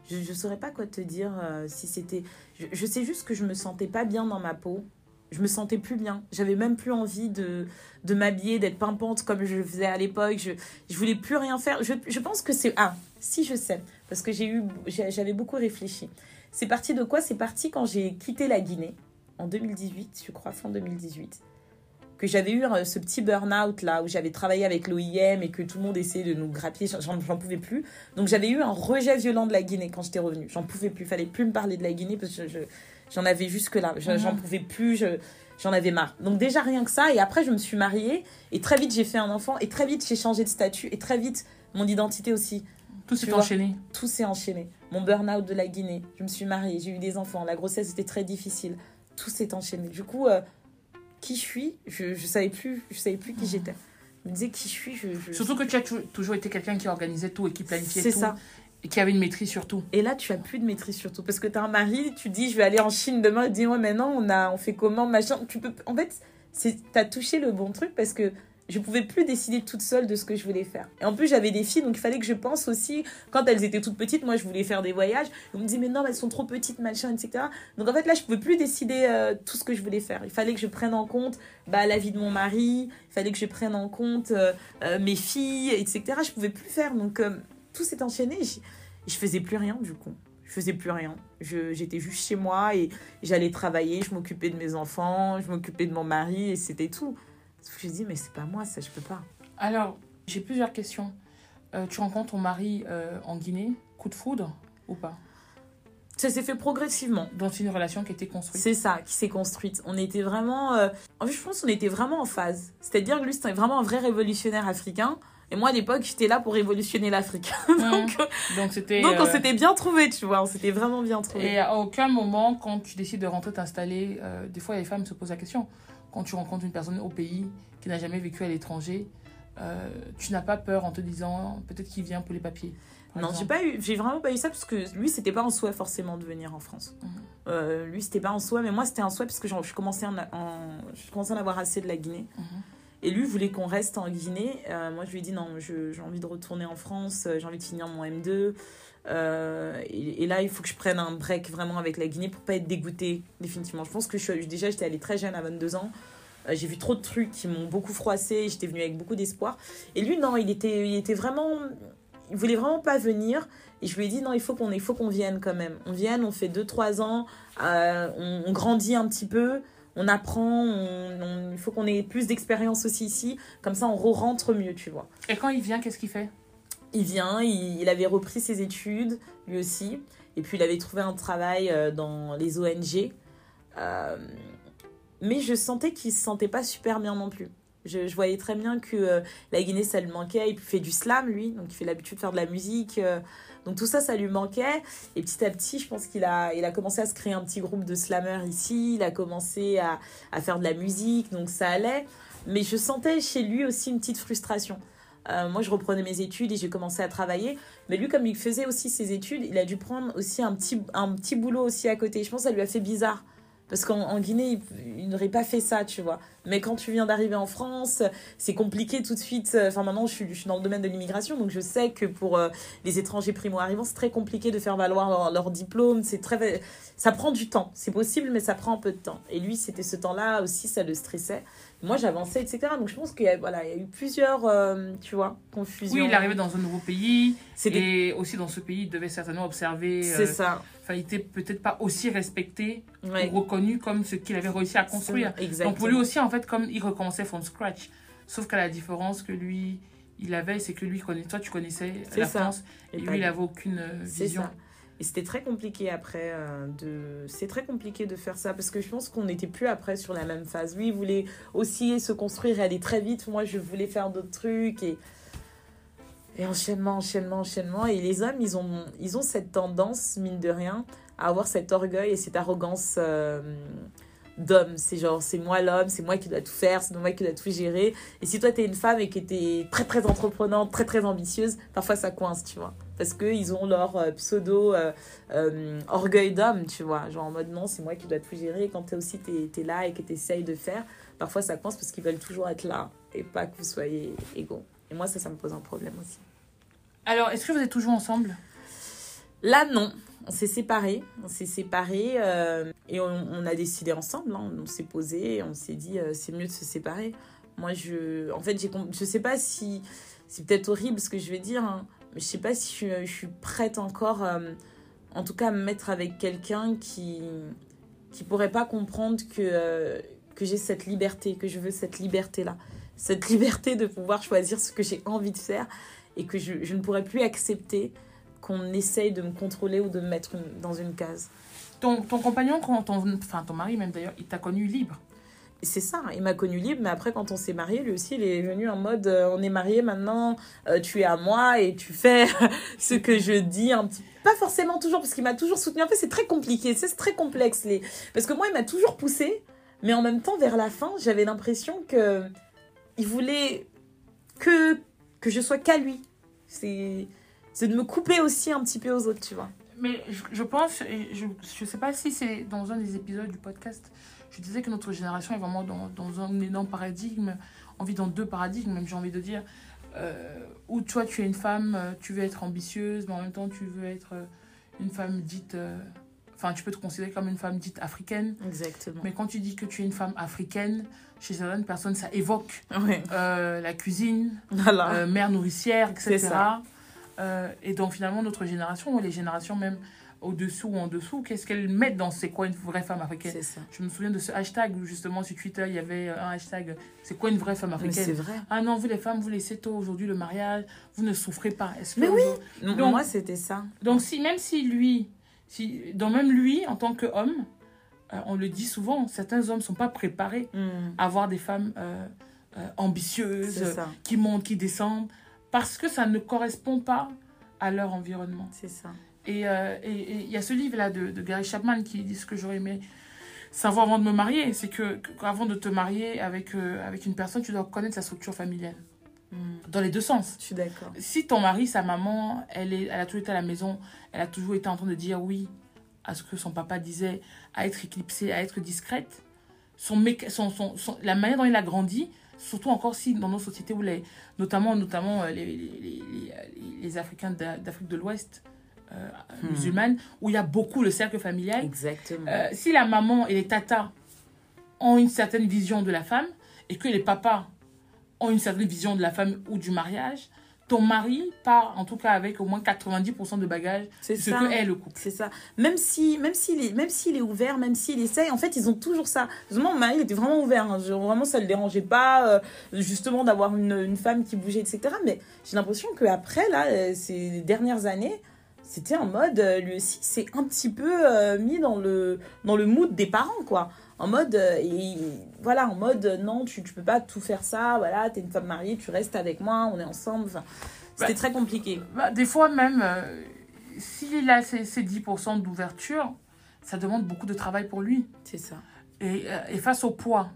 Je ne saurais pas quoi te dire euh, si c'était. Je, sais juste que je me sentais pas bien dans ma peau. Je me sentais plus bien. J'avais même plus envie de, de m'habiller, d'être pimpante comme je le faisais à l'époque. Je, je voulais plus rien faire. Je, je pense que c'est. Ah, si je sais. Parce que j'avais beaucoup réfléchi. C'est parti de quoi? C'est parti quand j'ai quitté la Guinée en 2018, je crois, fin 2018. Que j'avais eu euh, ce petit burn-out là où j'avais travaillé avec l'OIM et que tout le monde essayait de nous grappiller, j'en j'en pouvais plus. Donc j'avais eu un rejet violent de la Guinée quand j'étais revenue. J'en pouvais plus, fallait plus me parler de la Guinée parce que je- je- j'en avais jusque là. Je- Mhm. J'en pouvais plus, je- j'en avais marre. Donc déjà rien que ça. Et après je me suis mariée et très vite j'ai fait un enfant et très vite j'ai changé de statut et très vite mon identité aussi Tout s'est enchaîné. tout s'est enchaîné. Mon burn-out de la Guinée, je me suis mariée, j'ai eu des enfants, la grossesse était très difficile. Tout s'est enchaîné. Du coup, euh, qui je suis, je, je savais plus, je savais plus qui j'étais. Je me disais qui je suis, je. je- Surtout que tu as tou- toujours été quelqu'un qui organisait tout et qui planifiait C'est tout. ça. Et qui avait une maîtrise sur tout. Et là, tu as plus de maîtrise surtout parce que tu as un mari, tu dis je vais aller en Chine demain, dis ouais mais non, on a, on fait comment machin. Tu peux, en fait, c'est, t'as touché le bon truc parce que je pouvais plus décider toute seule de ce que je voulais faire. Et en plus, j'avais des filles, donc il fallait que je pense aussi, quand elles étaient toutes petites, moi je voulais faire des voyages. On me disait, mais non, elles sont trop petites, machin, etc. Donc en fait, là, je pouvais plus décider euh, tout ce que je voulais faire. Il fallait que je prenne en compte bah, la vie de mon mari, il fallait que je prenne en compte euh, euh, mes filles, etc. Je pouvais plus faire. Donc tout s'est enchaîné. Je, je faisais plus rien du coup. Je faisais plus rien. J'étais juste chez moi et j'allais travailler, je m'occupais de mes enfants, je m'occupais de mon mari et c'était tout. Je dis, mais c'est pas moi, ça, je peux pas. Alors, j'ai plusieurs questions. Euh, tu rencontres ton mari euh, en Guinée, coup de foudre ou pas? Ça s'est fait progressivement. Dans une relation qui était construite. C'est ça qui s'est construite. On était vraiment. euh, En fait, je pense qu'on était vraiment en phase. C'est-à-dire que lui, c'était vraiment un vrai révolutionnaire africain. Et moi, à l'époque, j'étais là pour révolutionner l'Afrique. [laughs] donc. Donc c'était. donc, on euh, s'était bien trouvé, tu vois. On s'était vraiment bien trouvé. Et à aucun moment, quand tu décides de rentrer t'installer, euh, des fois les femmes se posent la question. Quand tu rencontres une personne au pays qui n'a jamais vécu à l'étranger, euh, tu n'as pas peur en te disant peut-être qu'il vient pour les papiers. Non, j'ai pas eu, j'ai vraiment pas eu ça parce que lui, c'était pas un souhait forcément de venir en France. Mhm. Euh, lui, c'était pas un souhait, mais moi, c'était un souhait parce que j'en- je commençais, en, en- je commençais à en avoir assez de la Guinée. Mhm. Et lui voulait qu'on reste en Guinée. Euh, moi, je lui ai dit non, j'ai envie de retourner en France, euh, j'ai envie de finir mon M2. Euh, et, là, il faut que je prenne un break vraiment avec la Guinée pour pas être dégoûtée, définitivement. Je pense que je suis, déjà, j'étais allée très jeune, à 22 ans. Euh, j'ai vu trop de trucs qui m'ont beaucoup froissée. J'étais venue avec beaucoup d'espoir. Et lui, non, il était, il était vraiment. Il voulait vraiment pas venir. Et je lui ai dit non, il faut qu'on il faut qu'on vienne quand même. On vienne, on fait 2-3 ans, euh, on, grandit un petit peu, on apprend, il faut qu'on ait plus d'expérience aussi ici. Comme ça, on re-rentre mieux, tu vois. Et quand il vient, qu'est-ce qu'il fait? Il vient, il, avait repris ses études, lui aussi. Et puis, il avait trouvé un travail euh, dans les ONG. Euh, mais je sentais qu'il se sentait pas super bien non plus. Je, voyais très bien que euh, la Guinée, ça lui manquait. Il fait du slam, lui. Donc, il fait l'habitude de faire de la musique. donc, tout ça, ça lui manquait. Et petit à petit, je pense qu'il a, il a commencé à se créer un petit groupe de slammers ici. Il a commencé à faire de la musique. Donc, ça allait. Mais je sentais chez lui aussi une petite frustration. Euh, moi, je reprenais mes études et j'ai commencé à travailler. Mais lui, comme il faisait aussi ses études, il a dû prendre aussi un petit, un petit boulot aussi à côté. Je pense que ça lui a fait bizarre. Parce qu'en en Guinée, il, n'aurait pas fait ça, tu vois. Mais quand tu viens d'arriver en France, c'est compliqué tout de suite. Enfin, maintenant, je suis, je suis dans le domaine de l'immigration, donc je sais que pour euh, les étrangers primo-arrivants, c'est très compliqué de faire valoir leur, leur diplôme. C'est très, ça prend du temps. C'est possible, mais ça prend un peu de temps. Et lui, c'était ce temps-là aussi, ça le stressait. Moi, j'avançais, etc. Donc, je pense qu'il y a, voilà, il y a eu plusieurs, euh, tu vois, confusions. Oui, il arrivait dans un nouveau pays. Et aussi dans ce pays, il devait certainement observer. c'est euh, ça. Enfin, il était peut-être pas aussi respecté Ouais. ou reconnu comme ce qu'il avait réussi à construire. Exactement. Donc pour lui aussi, en fait, comme il recommençait from scratch. Sauf que la différence que lui, il avait, c'est que lui, connaît, toi, tu connaissais la ça. France Et lui, il lui. avait aucune euh, vision. ça. Et c'était très compliqué après euh, de. C'est très compliqué de faire ça parce que je pense qu'on n'était plus après sur la même phase. Lui, il voulait aussi se construire et aller très vite. Moi, je voulais faire d'autres trucs et. Et enchaînement, enchaînement, enchaînement. Et les hommes, ils ont, ils ont cette tendance, mine de rien, à avoir cet orgueil et cette arrogance euh, d'homme. C'est genre, c'est moi l'homme, c'est moi qui dois tout faire, c'est moi qui dois tout gérer. Et si toi, t'es une femme et que t'es très, très entreprenante, très, très ambitieuse, parfois ça coince, tu vois. Parce qu'ils ont leur euh, pseudo euh, euh, orgueil d'homme, tu vois. Genre en mode non, c'est moi qui dois tout gérer. Et quand t'es aussi t'es, t'es là et que t'essayes de faire, parfois ça coince parce qu'ils veulent toujours être là et pas que vous soyez égaux. Et moi, ça, ça me pose un problème aussi. Alors, est-ce que vous êtes toujours ensemble? Là, non. On s'est séparés. On s'est séparés et on, on a décidé ensemble. hein. On s'est posé, on s'est dit c'est mieux de se séparer. Moi, je, en fait, je sais pas si c'est peut-être horrible ce que je vais dire, hein, je sais pas si je, suis- prête encore, euh, en tout cas, à me mettre avec quelqu'un qui qui pourrait pas comprendre que euh, que j'ai cette liberté, que je veux cette liberté là, cette liberté de pouvoir choisir ce que j'ai envie de faire et que je, ne pourrais plus accepter qu'on essaye de me contrôler ou de me mettre dans une case. Ton, ton compagnon, ton, enfin ton mari même d'ailleurs, il t'a connu libre. C'est ça, il m'a connu libre, mais après, quand on s'est marié, lui aussi, il est venu en mode euh, on est marié maintenant, euh, tu es à moi et tu fais [laughs] ce que je dis un petit Pas forcément toujours, parce qu'il m'a toujours soutenu. En fait, c'est très compliqué, c'est très complexe. Les... Parce que moi, il m'a toujours poussé, mais en même temps, vers la fin, j'avais l'impression que il voulait que, que je sois qu'à lui. C'est de me couper aussi un petit peu aux autres, tu vois. Mais je, je pense, je ne sais pas si c'est dans un des épisodes du podcast, je disais que notre génération est vraiment dans, dans un énorme paradigme. On vit dans deux paradigmes, même j'ai envie de dire. Euh, où toi, tu es une femme, euh, tu veux être ambitieuse, mais en même temps, tu veux être euh, une femme dite. euh, Enfin, tu peux te considérer comme une femme dite africaine. Exactement. Mais quand tu dis que tu es une femme africaine, chez certaines personnes, ça évoque euh, la cuisine, Voilà. euh, mère nourricière, etc. C'est ça. Euh, et donc finalement, notre génération, ou les générations même au-dessous ou en dessous, qu'est-ce qu'elles mettent dans c'est quoi une vraie femme africaine c'est ça. Je me souviens de ce hashtag où justement sur Twitter, il y avait un hashtag c'est quoi une vraie femme c'est africaine vrai. Ah non, vous les femmes, vous laissez tôt aujourd'hui le mariage, vous ne souffrez pas. Est-ce que Mais oui. Donc, moi, c'était ça. Donc si, même si lui, si, donc même lui, en tant qu'homme, euh, on le dit souvent, certains hommes ne sont pas préparés Mm. à avoir des femmes euh, euh, ambitieuses, C'est qui montent, qui descendent, parce que ça ne correspond pas à leur environnement. C'est ça. Et euh, et- et il y a ce livre-là de, de Gary Chapman qui dit ce que j'aurais aimé savoir avant de me marier, c'est que, que- qu'avant de te marier avec, euh, avec une personne, tu dois connaître sa structure familiale. Mm. Dans les deux sens. Je suis d'accord. Si ton mari, sa maman, elle, est, elle a toujours été à la maison, elle a toujours été en train de dire oui à ce que son papa disait, à être éclipsée, à être discrète, son, son, son, son- la manière dont il a grandi, surtout encore si dans nos sociétés où les, notamment, notamment euh, les, les, les, les- Africains d'A- d'Afrique de l'Ouest, euh, Hmm. musulmanes, où il y a beaucoup le cercle familial, Exactement. euh, si la maman et les tatas ont une certaine vision de la femme et que les papas ont une certaine vision de la femme ou du mariage, ton mari part en tout cas avec au moins 90% de bagages c'est ce ça. que est le couple. C'est ça. Même si, même s'il est, même s'il est ouvert, même s'il essaye, en fait, ils ont toujours ça. Justement, mon mari, il était vraiment ouvert. hein. Vraiment, ça le dérangeait pas, euh, justement, d'avoir une, une femme qui bougeait, etc. Mais j'ai l'impression qu'après, là, euh, ces dernières années, c'était en mode, euh, lui aussi, c'est un petit peu euh, mis dans le, dans le mood des parents, quoi. En mode, euh, et- voilà, en mode, euh, non, tu, tu peux pas tout faire ça, voilà, t'es une femme mariée, tu restes avec moi, on est ensemble. Enfin, c'était Bah, très compliqué. Bah, des fois même, euh, s'il a ces, ces 10% d'ouverture, ça demande beaucoup de travail pour lui. C'est ça. Et, euh, et face au poids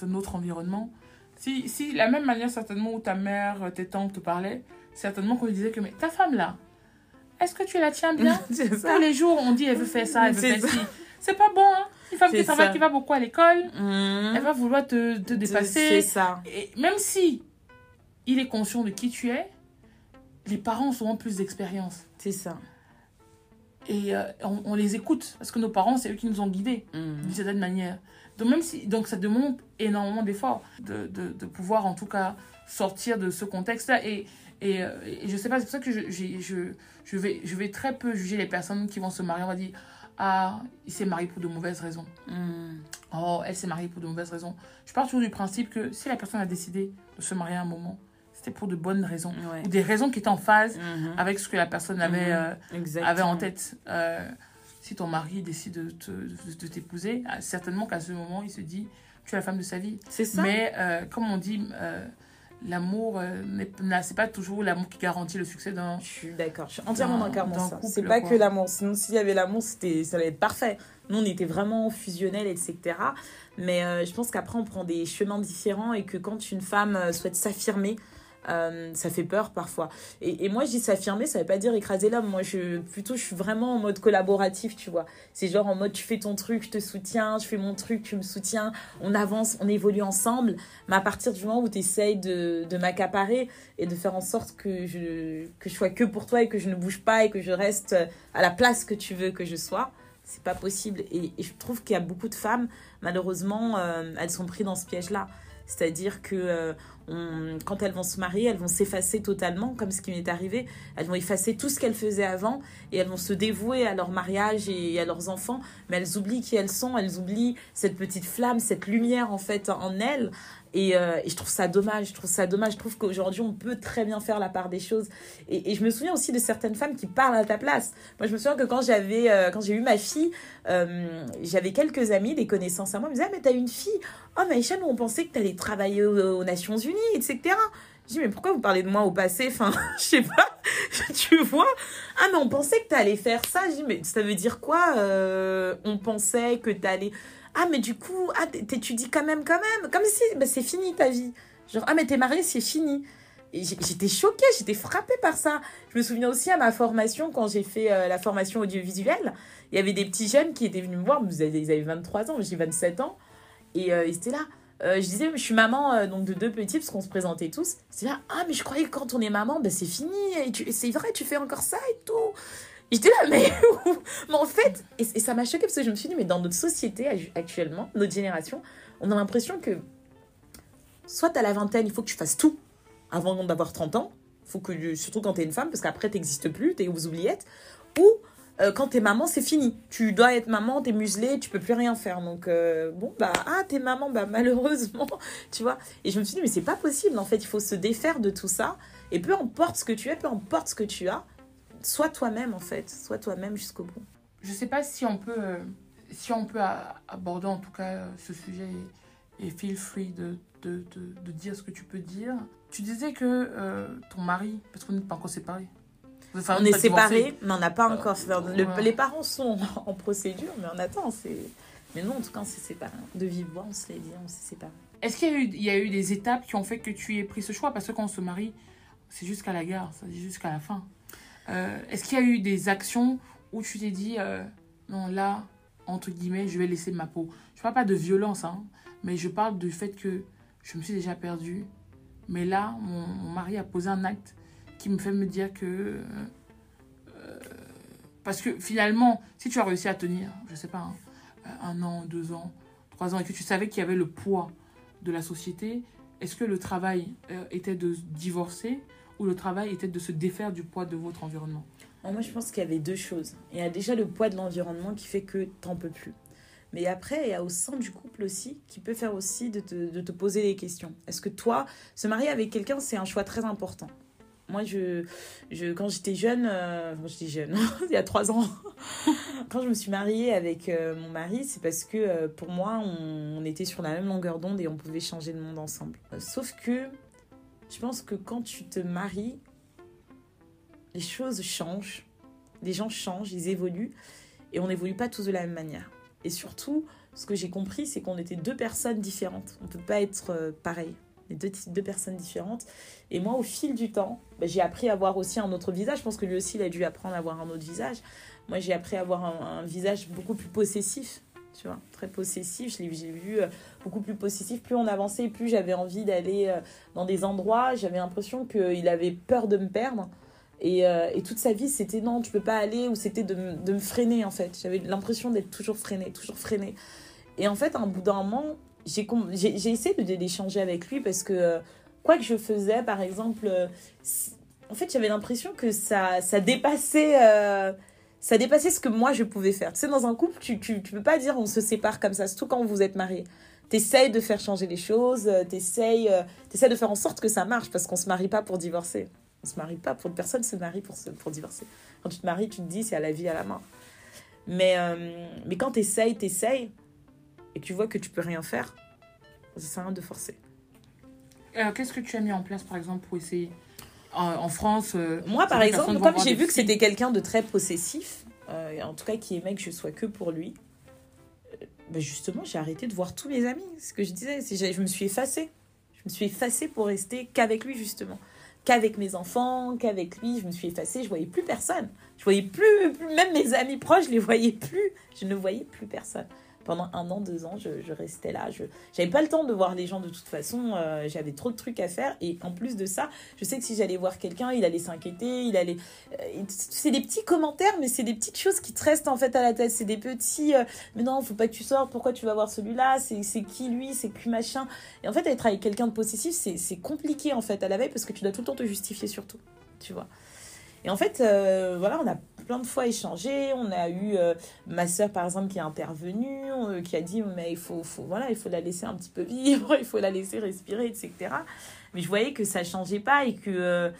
de notre environnement, si, si la même manière certainement où ta mère, euh, tes tantes te parlaient, certainement qu'on lui disait que mais ta femme là, est-ce que tu la tiens bien. [laughs] Tous les jours, on dit elle veut faire ça, elle veut faire ça. ci. C'est pas bon, hein. Une femme qui travaille, qui va beaucoup à l'école, Mhm. elle va vouloir te, te C'est dépasser. ça. Et même si il est conscient de qui tu es, les parents ont souvent plus d'expérience. C'est ça. Et euh, on, on les écoute, parce que nos parents, c'est eux qui nous ont guidés Mhm. d'une certaine manière. Donc, même si, donc ça demande énormément d'efforts de, de, de pouvoir en tout cas sortir de ce contexte-là. Et, et, euh, et je sais pas, c'est pour ça que je, je, je, vais, je vais très peu juger les personnes qui vont se marier. On va dire, ah, il s'est marié pour de mauvaises raisons. Mhm. Oh, elle s'est mariée pour de mauvaises raisons. Je pars toujours du principe que si la personne a décidé de se marier à un moment, c'était pour de bonnes raisons. Ouais. Ou des raisons qui étaient en phase Mhm. avec ce que la personne avait, Mhm. euh, avait en tête. Euh, si ton mari décide de, te- de- de t'épouser, ah, certainement qu'à ce moment, il se dit tu es la femme de sa vie. C'est ça. Mais euh, comme on dit, l'amour, euh, c'est pas toujours l'amour qui garantit le succès d'un. Je suis d'accord. Je suis entièrement d'accord C'est pas quoi. que l'amour. Sinon, s'il y avait l'amour, c'était, ça allait être parfait. Nous, on était vraiment fusionnels, etc. Mais euh, je pense qu'après, on prend des chemins différents et que quand une femme euh, souhaite s'affirmer, Euh, ça fait peur parfois. Et, moi, je dis s'affirmer, ça veut pas dire écraser l'homme. Moi, je, plutôt, je suis vraiment en mode collaboratif, tu vois. C'est genre en mode, tu fais ton truc, je te soutiens, je fais mon truc, tu me soutiens, on avance, on évolue ensemble. Mais à partir du moment où tu essayes de, de m'accaparer et de faire en sorte que je, que je sois que pour toi et que je ne bouge pas et que je reste à la place que tu veux que je sois, c'est pas possible. Et, et, je trouve qu'il y a beaucoup de femmes, malheureusement, euh, elles sont prises dans ce piège-là. C'est-à-dire que euh, quand elles vont se marier, elles vont s'effacer totalement, comme ce qui m'est arrivé. Elles vont effacer tout ce qu'elles faisaient avant et elles vont se dévouer à leur mariage et à leurs enfants, mais elles oublient qui elles sont, elles oublient cette petite flamme, cette lumière en fait en elles. Et, euh, et je trouve ça dommage, je trouve ça dommage. Je trouve qu'aujourd'hui, on peut très bien faire la part des choses. Et, je me souviens aussi de certaines femmes qui parlent à ta place. Moi, je me souviens que quand j'avais, euh, quand j'ai eu ma fille, euh, j'avais quelques amis, des connaissances à moi, ils me disaient, ah, mais t'as une fille. Oh, Maïcha, nous, on pensait que t'allais travailler aux, aux Nations Unies, etc. Je dis, mais pourquoi vous parlez de moi au passé? Enfin, [laughs] je sais pas, [laughs] tu vois? Ah, mais on pensait que t'allais faire ça. Je dis, mais ça veut dire quoi On pensait que t'allais ah mais du coup ah t'étudies quand même quand même. Comme si bah, c'est fini ta vie. Genre ah mais t'es mariée c'est fini. J'étais choquée j'étais frappée par ça. Je me souviens aussi à ma formation quand j'ai fait euh, la formation audiovisuelle il y avait des petits jeunes qui étaient venus me voir. Ils avaient, ils avaient 23 ans j'ai 27 ans. Et euh, ils étaient là. Euh, je disais, je suis maman euh, donc de deux petits, parce qu'on se présentait tous. C'est là, ah, mais je croyais que quand on est maman, ben, c'est fini. Et c'est vrai, tu fais encore ça et tout. J'étais là, mais, [laughs] mais en fait, et, ça m'a choqué parce que je me suis dit, mais dans notre société actuellement, notre génération, on a l'impression que soit à la vingtaine, il faut que tu fasses tout avant d'avoir 30 ans, faut que, surtout quand t'es une femme, parce qu'après t'existes plus, t'es aux oubliettes, ou euh, quand t'es maman, c'est fini. Tu dois être maman, t'es muselée, tu peux plus rien faire. Donc, euh, bon, bah, ah, t'es maman, bah, malheureusement, [laughs] tu vois. Et je me suis dit, mais c'est pas possible, en fait, il faut se défaire de tout ça. Et peu importe ce que tu es, peu importe ce que tu as, sois toi-même en fait, sois toi-même jusqu'au bout. Je sais pas si on peut, euh, si on peut aborder en tout cas ce sujet et, et feel free de, de, de, de, dire ce que tu peux dire. Tu disais que euh, ton mari, parce qu'on n'est pas encore séparés. Enfin, on est séparés, mais on n'a pas encore. Euh, le, ouais. Les parents sont [laughs] en procédure, mais on attend. Mais non, en tout cas, on s'est séparés. De vive voix, on se l'est dit, on s'est séparés. Est-ce qu'il y, a eu, il y a eu des étapes qui ont fait que tu aies pris ce choix? Parce que quand on se marie, c'est jusqu'à la gare, c'est jusqu'à la fin. Euh, Est-ce qu'il y a eu des actions où tu t'es dit, euh, non, là, entre guillemets, je vais laisser ma peau? Je parle pas de violence, hein, mais je parle du fait que je me suis déjà perdue. Mais là, mon, mari a posé un acte qui me fait me dire que... Euh, parce que finalement, si tu as réussi à tenir, je sais pas, hein, un an, deux ans, trois ans, et que tu savais qu'il y avait le poids de la société, est-ce que le travail était de divorcer le travail était de se défaire du poids de votre environnement Moi, je pense qu'il y avait deux choses. Il y a déjà le poids de l'environnement qui fait que t'en peux plus. Mais après, il y a au sein du couple aussi qui peut faire aussi de te, poser des questions. Est-ce que toi, se marier avec quelqu'un, c'est un choix très important? Moi, je, je, quand j'étais jeune, euh, quand j'étais jeune, [laughs] il y a trois ans, [laughs] quand je me suis mariée avec euh, mon mari, c'est parce que euh, pour moi, on, on, était sur la même longueur d'onde et on pouvait changer le monde ensemble. sauf que je pense que quand tu te maries, les choses changent, les gens changent, ils évoluent et on n'évolue pas tous de la même manière. Et surtout, ce que j'ai compris, c'est qu'on était deux personnes différentes. On ne peut pas être pareil deux, deux personnes différentes. Et moi, au fil du temps, bah, j'ai appris à avoir aussi un autre visage. Je pense que lui aussi, il a dû apprendre à avoir un autre visage. Moi, j'ai appris à avoir un, visage beaucoup plus possessif, tu vois, très possessif. Je l'ai vu euh, beaucoup plus possessif. Plus on avançait, plus j'avais envie d'aller euh, dans des endroits. J'avais l'impression qu'il avait peur de me perdre. Et, euh, et, toute sa vie, c'était non, tu peux pas aller, ou c'était de, de, me freiner en fait. J'avais l'impression d'être toujours freiné, toujours freiné. Et en fait, à un bout d'un moment, j'ai essayé de d'échanger avec lui parce que quoi que je faisais, par exemple, en fait, j'avais l'impression que ça, ça dépassait. Ça dépassait ce que moi je pouvais faire. Tu sais, dans un couple, tu, tu, tu peux pas dire on se sépare comme ça, surtout quand vous êtes mariés. T'essayes de faire changer les choses, t'essayes essaies de faire en sorte que ça marche parce qu'on se marie pas pour divorcer. On se marie pas pour personne se marie pour, pour divorcer. Quand tu te maries, tu te dis c'est à la vie, à la mort. Mais, euh, mais quand t'essayes, t'essayes, et tu vois que tu peux rien faire, ça sert à rien de forcer. Euh, Qu'est-ce que tu as mis en place, par exemple, pour essayer? En, en France euh, Moi, par exemple, comme j'ai vu que c'était quelqu'un de très possessif, euh, en tout cas qui aimait que je sois que pour lui, ben justement, j'ai arrêté de voir tous mes amis. Ce que je disais, je me suis effacée. Je me suis effacée pour rester qu'avec lui, justement. Qu'avec mes enfants, qu'avec lui, je me suis effacée, je voyais plus personne. Je voyais plus, plus, même mes amis proches, je les voyais plus. Je ne voyais plus personne pendant un an, deux ans, je, restais là. Je n'avais pas le temps de voir les gens de toute façon. Euh, j'avais trop de trucs à faire. Et en plus de ça, je sais que si j'allais voir quelqu'un, il allait s'inquiéter. Il allait. Euh, c'est des petits commentaires, mais c'est des petites choses qui te restent en fait à la tête. C'est des petits. Euh, mais non, faut pas que tu sortes. Pourquoi tu vas voir celui-là? C'est qui lui? C'est qui machin? Et en fait, être avec quelqu'un de possessif, c'est compliqué en fait à la veille parce que tu dois tout le temps te justifier surtout. Tu vois? Et en fait, voilà, on a plein de fois échangé. On a eu euh, ma soeur, par exemple, qui est intervenue, euh, qui a dit mais il faut, faut, voilà, il faut la laisser un petit peu vivre, [laughs] il faut la laisser respirer, etc. Mais je voyais que ça changeait pas et que euh,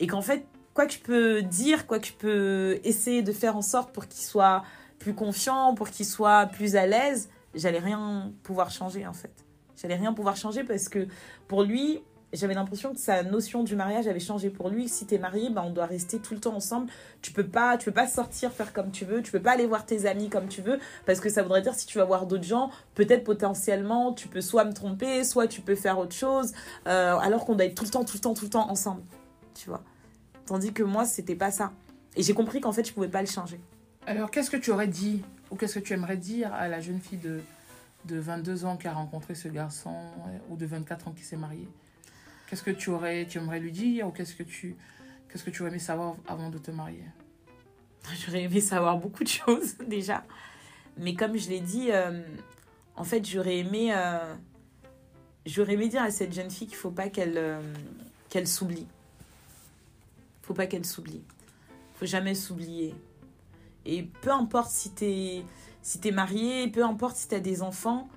et qu'en fait, quoi que je peux dire, quoi que je peux essayer de faire en sorte pour qu'il soit plus confiant, pour qu'il soit plus à l'aise, j'allais rien pouvoir changer en fait. J'allais rien pouvoir changer parce que pour lui, j'avais l'impression que sa notion du mariage avait changé pour lui. Si tu es marié, bah, on doit rester tout le temps ensemble. Tu peux pas, tu peux pas sortir faire comme tu veux. Tu peux pas aller voir tes amis comme tu veux parce que ça voudrait dire si tu vas voir d'autres gens, peut-être potentiellement tu peux soit me tromper, soit tu peux faire autre chose. Euh, alors qu'on doit être tout le temps, tout le temps, tout le temps ensemble. Tu vois. Tandis que moi, c'était pas ça. Et j'ai compris qu'en fait, je pouvais pas le changer. Alors, qu'est-ce que tu aurais dit ou qu'est-ce que tu aimerais dire à la jeune fille de, de 22 ans qui a rencontré ce garçon ou de 24 ans qui s'est mariée Qu'est-ce que tu aurais, tu aimerais lui dire ou qu'est-ce que tu, qu'est-ce que tu aurais aimé savoir avant de te marier? [laughs] J'aurais aimé savoir beaucoup de choses [laughs] déjà, mais comme je l'ai dit, euh, en fait, j'aurais aimé, euh, j'aurais aimé dire à cette jeune fille qu'il faut pas qu'elle, euh, qu'elle s'oublie. Faut pas qu'elle s'oublie. Faut jamais s'oublier. Et peu importe si t'es, si es marié, peu importe si tu as des enfants,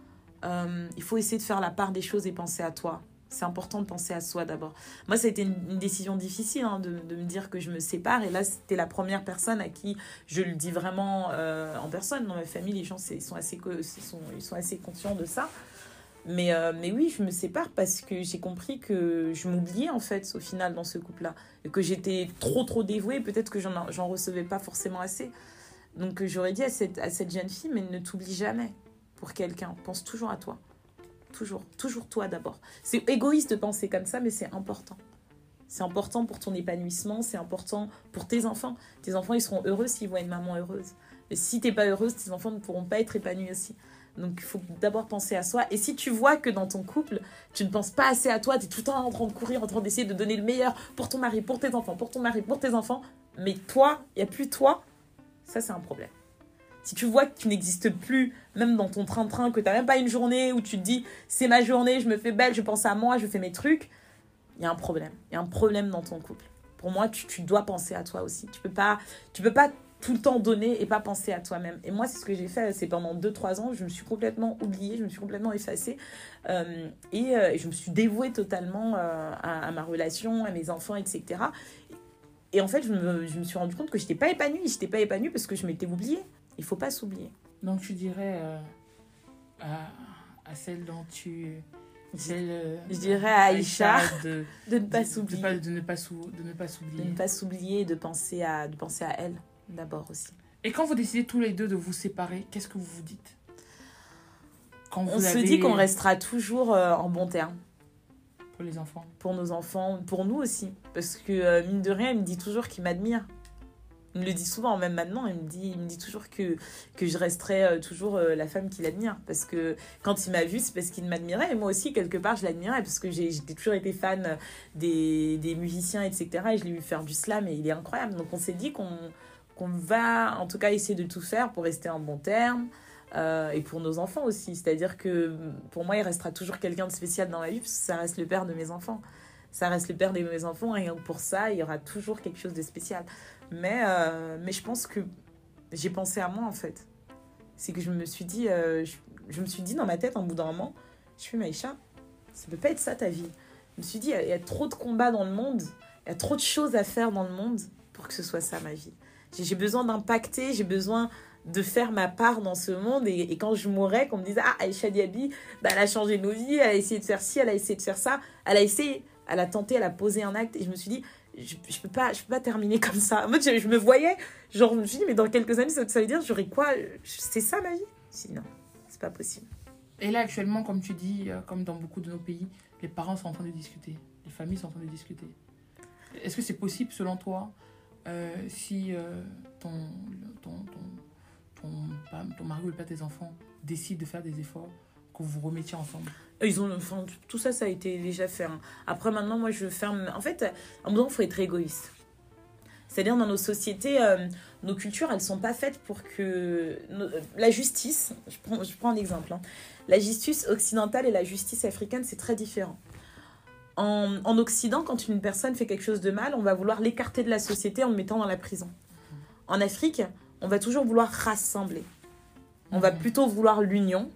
il faut essayer de faire la part des choses et penser à toi c'est important de penser à soi d'abord. Moi, ça a été une, décision difficile hein, de, me dire que je me sépare. Et là, c'était la première personne à qui je le dis vraiment euh, en personne. Dans ma famille, les gens sont assez, ils sont assez conscients de ça. Mais, euh, mais oui, je me sépare parce que j'ai compris que je m'oubliais en fait au final dans ce couple-là. Et que j'étais trop trop dévouée. Peut-être que j'en recevais pas forcément assez. Donc j'aurais dit à cette jeune fille, mais ne t'oublie jamais pour quelqu'un. Pense toujours à toi. Toujours, toujours toi d'abord. C'est égoïste de penser comme ça, mais c'est important. C'est important pour ton épanouissement, c'est important pour tes enfants. Tes enfants, ils seront heureux s'ils voient une maman heureuse. Et si t'es pas heureuse, tes enfants ne pourront pas être épanouis aussi. Donc il faut d'abord penser à soi. Et si tu vois que dans ton couple, tu ne penses pas assez à toi, tu es tout le temps en train de courir, en train d'essayer de donner le meilleur pour ton mari, pour tes enfants, pour ton mari, pour tes enfants, mais toi, il n'y a plus toi, ça c'est un problème si tu vois que tu n'existes plus, même dans ton train-train, que tu n'as même pas une journée où tu te dis c'est ma journée, je me fais belle, je pense à moi, je fais mes trucs, il y a un problème. Il y a un problème dans ton couple. Pour moi, tu, dois penser à toi aussi. Tu peux peux pas tout le temps donner et pas penser à toi-même. Et moi, c'est ce que j'ai fait. C'est pendant 2-3 ans, je me suis complètement oubliée, je me suis complètement effacée. Euh, euh, et je me suis dévouée totalement euh, à, ma relation, à mes enfants, etc. Et en fait, je me, je me suis rendu compte que je n'étais pas épanouie. Je n'étais pas épanouie parce que je m'étais oubliée. Il faut pas s'oublier. Donc tu dirais euh, à, celle dont tu... Celle, euh, je dirais à Aïcha, de, [laughs] de, ne pas s'oublier. De, de, ne pas s'oublier. De ne pas s'oublier et de penser à, de penser à elle d'abord aussi. Et quand vous décidez tous les deux de vous séparer, qu'est-ce que vous vous dites? Quand vous On se dit qu'on restera toujours euh, en bon terme. Pour les enfants Pour nos enfants, pour nous aussi. Parce que, mine de rien, il me dit toujours qu'il m'admire. Me le dit souvent, même maintenant, il me dit, il me dit toujours que, que je resterai euh, toujours euh, la femme qu'il admire. Parce que quand il m'a vue, c'est parce qu'il m'admirait. Et moi aussi, quelque part, je l'admirais. Parce que j'ai toujours été fan des, des, musiciens, etc. Et je l'ai vu faire du slam et il est incroyable. Donc on s'est dit qu'on qu'on va, en tout cas, essayer de tout faire pour rester en bon terme. Euh, et pour nos enfants aussi. C'est-à-dire que pour moi, il restera toujours quelqu'un de spécial dans ma vie, parce que ça reste le père de mes enfants. Ça reste le père de mes enfants, et pour ça, il y aura toujours quelque chose de spécial. Mais, euh, mais je pense que j'ai pensé à moi en fait. C'est que je me suis dit, euh, je, me suis dit dans ma tête en bout d'un moment, je suis Maïcha, ça peut pas être ça ta vie. Je me suis dit, il y, a trop de combats dans le monde, il y a trop de choses à faire dans le monde pour que ce soit ça ma vie. J'ai besoin d'impacter, j'ai besoin de faire ma part dans ce monde. Et, quand je mourrais, qu'on me disait, ah, Aïcha Diaby, bah, elle a changé nos vies, elle a essayé de faire ci, elle a essayé de faire ça, elle a essayé, elle a tenté, elle a posé un acte. Et je me suis dit, je, je, peux pas je peux pas terminer comme ça. Moi, je, me voyais, genre, je me suis dit, mais dans quelques années, ça, veut dire, j'aurais quoi? C'est ça ma vie? Si, non, c'est pas possible. Et là, actuellement, comme tu dis, euh, comme dans beaucoup de nos pays, les parents sont en train de discuter, les familles sont en train de discuter. Est-ce que c'est possible selon toi euh, si euh, ton, ton, ton, ton, ton mari ou le père de tes enfants décide de faire des efforts, que vous vous remettiez ensemble Ils ont, enfin, tout ça, ça a été déjà fait. hein. Après, maintenant, moi, je ferme. En fait, à un moment, il faut être égoïste. C'est-à-dire, dans nos sociétés, euh, nos cultures, elles sont pas faites pour que. nos- la justice, je prends, je prends un exemple. hein. La justice occidentale et la justice africaine, c'est très différent. En, en Occident, quand une personne fait quelque chose de mal, on va vouloir l'écarter de la société en le mettant dans la prison. En Afrique, on va toujours vouloir rassembler. On va Mhm. plutôt vouloir l'union.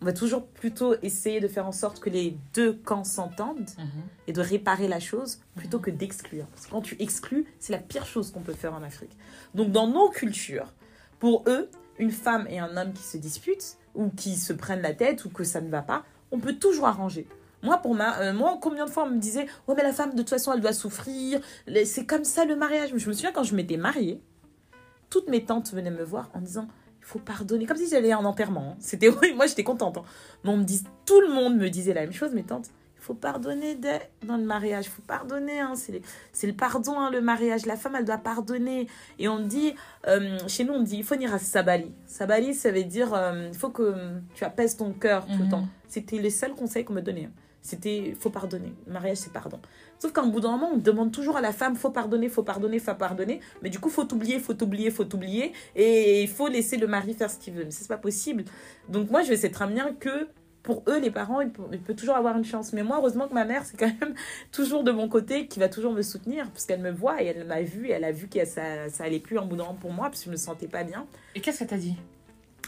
On va toujours plutôt essayer de faire en sorte que les deux camps s'entendent et de réparer la chose plutôt que d'exclure. Parce que quand tu exclus, c'est la pire chose qu'on peut faire en Afrique. Donc dans nos cultures, pour eux, une femme et un homme qui se disputent ou qui se prennent la tête ou que ça ne va pas, on peut toujours arranger. Moi, pour ma, euh, moi, combien de fois on me disait, ouais, mais la femme, de toute façon, elle doit souffrir. C'est comme ça le mariage. Je me souviens quand je m'étais mariée, toutes mes tantes venaient me voir en disant, faut pardonner. Comme si j'allais en enterrement. hein. C'était, oui, moi, j'étais contente. hein. Mais on me dit, tout le monde me disait la même chose, mes tantes. Il faut pardonner dès- dans le mariage. Il faut pardonner. hein. C'est le pardon, le mariage. La femme, elle doit pardonner. Et on dit, euh, chez nous, on dit, il faut venir à Sabali. Sabali, ça veut dire, euh, il faut que tu apaises ton cœur tout le Mhm. temps. C'était les seuls conseils qu'on me donnait. C'était, il faut pardonner. Le mariage, c'est pardon. Sauf qu'en bout d'un moment, on demande toujours à la femme, faut pardonner, faut pardonner, faut pardonner. Mais du coup, faut t'oublier, faut t'oublier, faut t'oublier. Et il faut laisser le mari faire ce qu'il veut. Mais c'est pas possible. Donc moi, je sais très bien que pour eux, les parents, ils peuvent toujours avoir une chance. Mais moi, heureusement que ma mère, c'est quand même [laughs] toujours de mon côté, qui va toujours me soutenir, parce qu'elle me voit et elle m'a vu, et elle a vu que ça, ça allait plus en bout d'un moment pour moi, parce que je me sentais pas bien. Et qu'est-ce qu'elle t'a dit?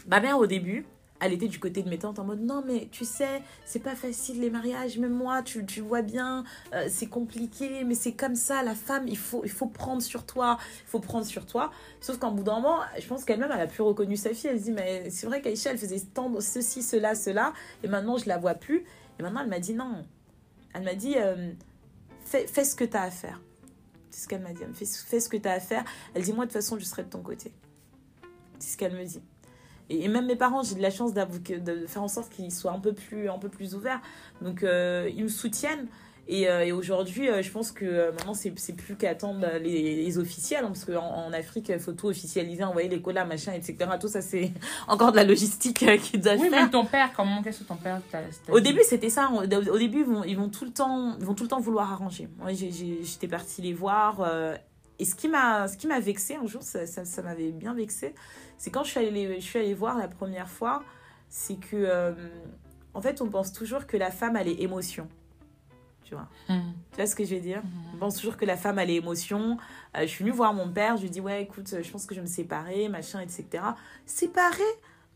Ma mère, au début, elle était du côté de mes tantes en mode non, mais tu sais, c'est pas facile les mariages, même moi, tu, tu vois bien, euh, c'est compliqué, mais c'est comme ça, la femme, il faut, il faut prendre sur toi, il faut prendre sur toi. Sauf qu'en bout d'un moment, je pense qu'elle-même, elle a plus reconnu sa fille. Elle se dit, mais c'est vrai qu'Aïcha, elle faisait tant ceci, cela, cela, et maintenant, je la vois plus. Et maintenant, elle m'a dit non. Elle m'a dit, euh, fais, fais ce que tu as à faire. C'est ce qu'elle m'a dit. Fais ce que tu à faire. Elle dit, moi, de toute façon, je serai de ton côté. C'est ce qu'elle me dit. Et, et même mes parents, j'ai de la chance de faire en sorte qu'ils soient un peu plus, un peu plus ouverts. Donc, euh, ils me soutiennent. Et, euh, et aujourd'hui, euh, je pense que euh, maintenant, c'est plus qu'à attendre euh, les, les officiels. hein, parce qu'en en Afrique, il faut tout officialiser, envoyer les colas, machin, etc. Tout ça, c'est [laughs] encore de la logistique qu'ils doivent Oui, faire. mais ton père, comment Qu'est-ce que ton père t'a Au début, c'était ça. Au au début, ils vont, ils vont tout le temps, ils vont tout le temps vouloir arranger. Moi, j'étais partie les voir. et ce qui m'a, ce qui m'a vexé un jour, ça, ça, ça m'avait bien vexé, c'est quand je suis allée, les- je suis allée voir la première fois, c'est que, euh, en fait, on pense toujours que la femme a les émotions. Tu vois? Mhm. Tu vois ce que je veux dire? Mhm. on pense toujours que la femme a les émotions. Euh, je suis venue voir mon père, je lui dis ouais écoute, je pense que je vais me séparer, machin, etc. Séparer?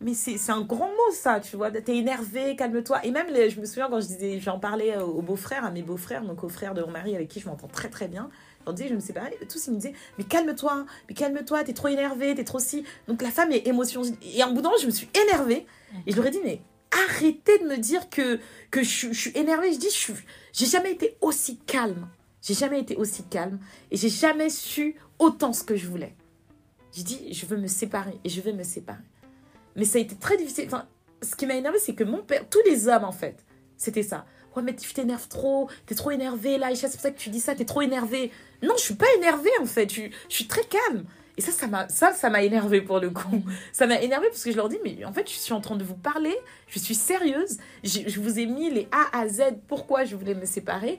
Mais c'est c'est un grand mot ça, tu vois. T'es énervé, calme-toi. Et même, les- je me souviens quand je disais, j'en parlais aux beaux-frères, à mes beaux-frères, donc aux frères de mon mari avec qui je m'entends très très bien. Leur disais, je me séparer. Et tous ils me disaient, mais calme-toi, mais calme-toi, t'es trop énervé, t'es trop si. Donc la femme est émotion. Et en bout d'un moment, je me suis énervée. Et je leur ai dit, mais arrêtez de me dire que, que je, suis- énervée. Je dis, je j'ai jamais été aussi calme. J'ai jamais été aussi calme. Et j'ai jamais su autant ce que je voulais. J'ai dit, je veux me séparer. Et je vais me séparer. Mais ça a été très difficile. Enfin, ce qui m'a énervé, c'est que mon père, tous les hommes en fait, c'était ça. Ouais, mais tu t'énerves trop, t'es trop énervé là, c'est pour ça que tu dis ça, t'es trop énervé. Non, je suis pas énervée en fait, je, suis très calme. Et ça, ça m'a, ça, ça énervé pour le coup. [laughs] Ça m'a énervé parce que je leur dis, mais en fait, je suis en train de vous parler, je suis sérieuse, je, vous ai mis les A à Z, pourquoi je voulais me séparer.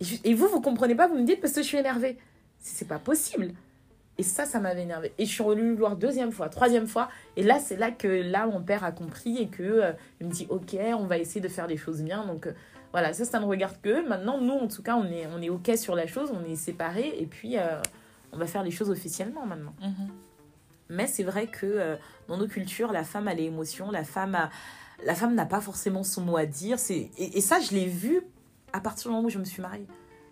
Et, je- vous, vous comprenez pas, vous me dites parce que je suis énervée. C'est c'est pas possible. Et ça, ça m'avait énervé. Et je suis revenue le voir deuxième fois, troisième fois. Et là, c'est là que là, mon père a compris et que euh, il me dit, ok, on va essayer de faire les choses bien. Donc euh, voilà, ça, ça ne regarde que. Maintenant, nous, en tout cas, on est, on est ok sur la chose, on est séparés. Et puis, euh, on va faire les choses officiellement maintenant. Mhm. Mais c'est vrai que euh, dans nos cultures, la femme a les émotions, la femme a- la femme n'a pas forcément son mot à dire. Et, et ça, je l'ai vu à partir du moment où je me suis mariée.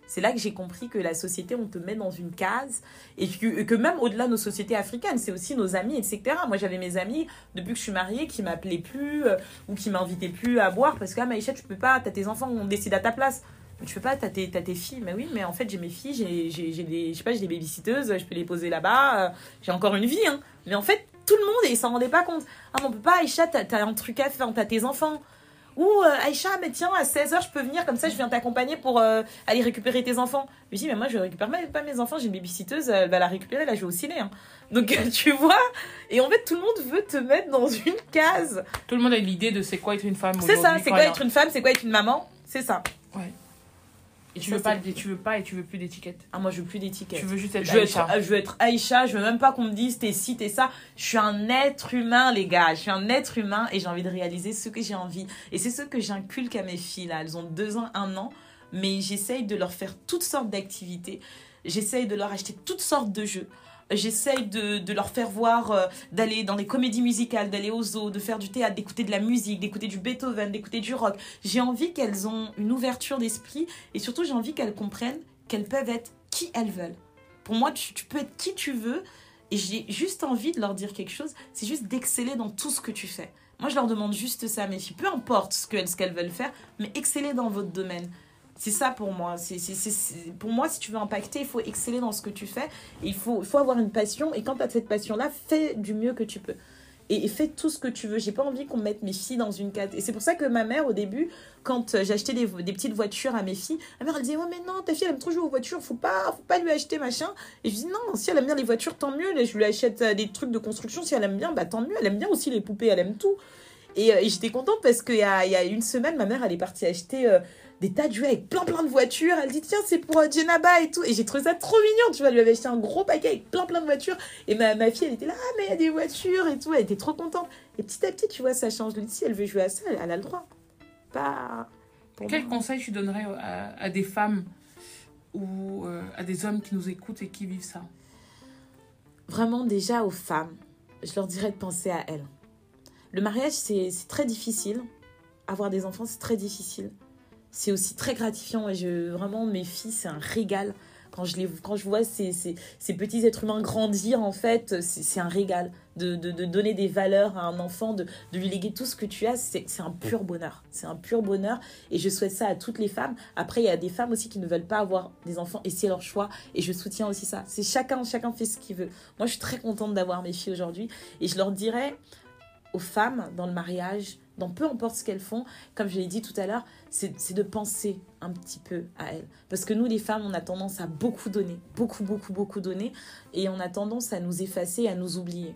C'est là que j'ai compris que la société, on te met dans une case et que, même au-delà de nos sociétés africaines, c'est aussi nos amis, etc. Moi, j'avais mes amis, depuis que je suis mariée, qui m'appelaient plus euh, ou qui m'invitaient plus à boire parce que, ah, Maïcha, tu peux pas, t'as tes enfants, on décide à ta place. Tu peux pas, t'as tes, t'as tes filles. Mais oui, mais en fait, j'ai mes filles, j'ai, j'ai, j'ai des, je sais pas, j'ai des je peux les poser là-bas. euh, j'ai encore une vie, hein. Mais en fait, tout le monde, et il s'en rendait pas compte. Ah, mais on peut pas, Aïcha, t'as, t'as un truc à faire, t'as tes enfants. Ou euh, Aïcha, mais tiens, à 16h, je peux venir, comme ça, je viens t'accompagner pour euh, aller récupérer tes enfants. Je dis, mais moi, je récupère même pas mes enfants, j'ai une babysitteuse, elle va la récupérer, là, je vais au ciné. hein. Donc, [laughs] tu vois Et en fait, tout le monde veut te mettre dans une case. Tout le monde a l'idée de c'est quoi être une femme C'est ça, c'est quoi être une femme, c'est quoi être une maman C'est ça. Et tu Ça, veux pas, c'est- tu veux pas et tu veux plus d'étiquette. Ah, moi, je veux plus d'étiquette. Tu veux juste être Je veux, Aïcha. être, je veux être Aïcha, je veux même pas qu'on me dise t'es ci, t'es ça. Je suis un être humain, les gars. Je suis un être humain et j'ai envie de réaliser ce que j'ai envie. Et c'est ce que j'inculque à mes filles, là. Elles ont deux ans, un an. Mais j'essaye de leur faire toutes sortes d'activités. J'essaye de leur acheter toutes sortes de jeux. J'essaye de, de leur faire voir, euh, d'aller dans les comédies musicales, d'aller aux zoos, de faire du théâtre, d'écouter de la musique, d'écouter du Beethoven, d'écouter du rock. J'ai envie qu'elles ont une ouverture d'esprit et surtout j'ai envie qu'elles comprennent qu'elles peuvent être qui elles veulent. Pour moi, tu, peux être qui tu veux et j'ai juste envie de leur dire quelque chose, c'est juste d'exceller dans tout ce que tu fais. Moi, je leur demande juste ça, mes filles. Peu importe ce qu'elles veulent faire, mais exceller dans votre domaine. C'est ça pour moi. C'est, pour moi, si tu veux impacter, il faut exceller dans ce que tu fais. Il faut, faut avoir une passion. Et quand tu as cette passion-là, fais du mieux que tu peux. Et, fais tout ce que tu veux. J'ai pas envie qu'on mette mes filles dans une case. Et c'est pour ça que ma mère, au début, quand j'achetais des, petites voitures à mes filles, ma mère elle disait Oh, mais non, ta fille elle aime trop jouer aux voitures, faut pas, faut pas lui acheter machin. Et je dis Non, si elle aime bien les voitures, tant mieux. Je lui achète euh, des trucs de construction. Si elle aime bien, bah tant mieux. Elle aime bien aussi les poupées, elle aime tout. Et, euh, et j'étais contente parce qu'il y a, y a une semaine, ma mère elle est partie acheter. euh, des tas de jouets avec plein plein de voitures. Elle dit tiens c'est pour euh, Jenaba et tout. Et j'ai trouvé ça trop mignon. Tu vois, elle lui avait acheté un gros paquet avec plein plein de voitures. Et ma, ma fille elle était là ah mais il y a des voitures et tout. Elle était trop contente. Et petit à petit tu vois ça change. Lui si elle veut jouer à ça, elle, elle a le droit. Pas. pour Quel moi. conseil tu donnerais à, à des femmes ou euh, à des hommes qui nous écoutent et qui vivent ça? Vraiment déjà aux femmes, je leur dirais de penser à elles. Le mariage c'est très difficile. Avoir des enfants c'est très difficile. C'est aussi très gratifiant et je vraiment mes filles c'est un régal. Quand je, les, quand je vois ces, ces, ces petits êtres humains grandir, en fait, c'est un régal. De, de, de donner des valeurs à un enfant, de, de lui léguer tout ce que tu as, c'est c'est un pur bonheur. C'est un pur bonheur. Et je souhaite ça à toutes les femmes. Après, il y a des femmes aussi qui ne veulent pas avoir des enfants et c'est leur choix. Et je soutiens aussi ça. C'est chacun, chacun fait ce qu'il veut. Moi, je suis très contente d'avoir mes filles aujourd'hui. Et je leur dirais aux femmes dans le mariage, dans peu importe ce qu'elles font, comme je l'ai dit tout à l'heure, c'est de penser un petit peu à elles. Parce que nous, les femmes, on a tendance à beaucoup donner, beaucoup, beaucoup, beaucoup donner, et on a tendance à nous effacer, à nous oublier.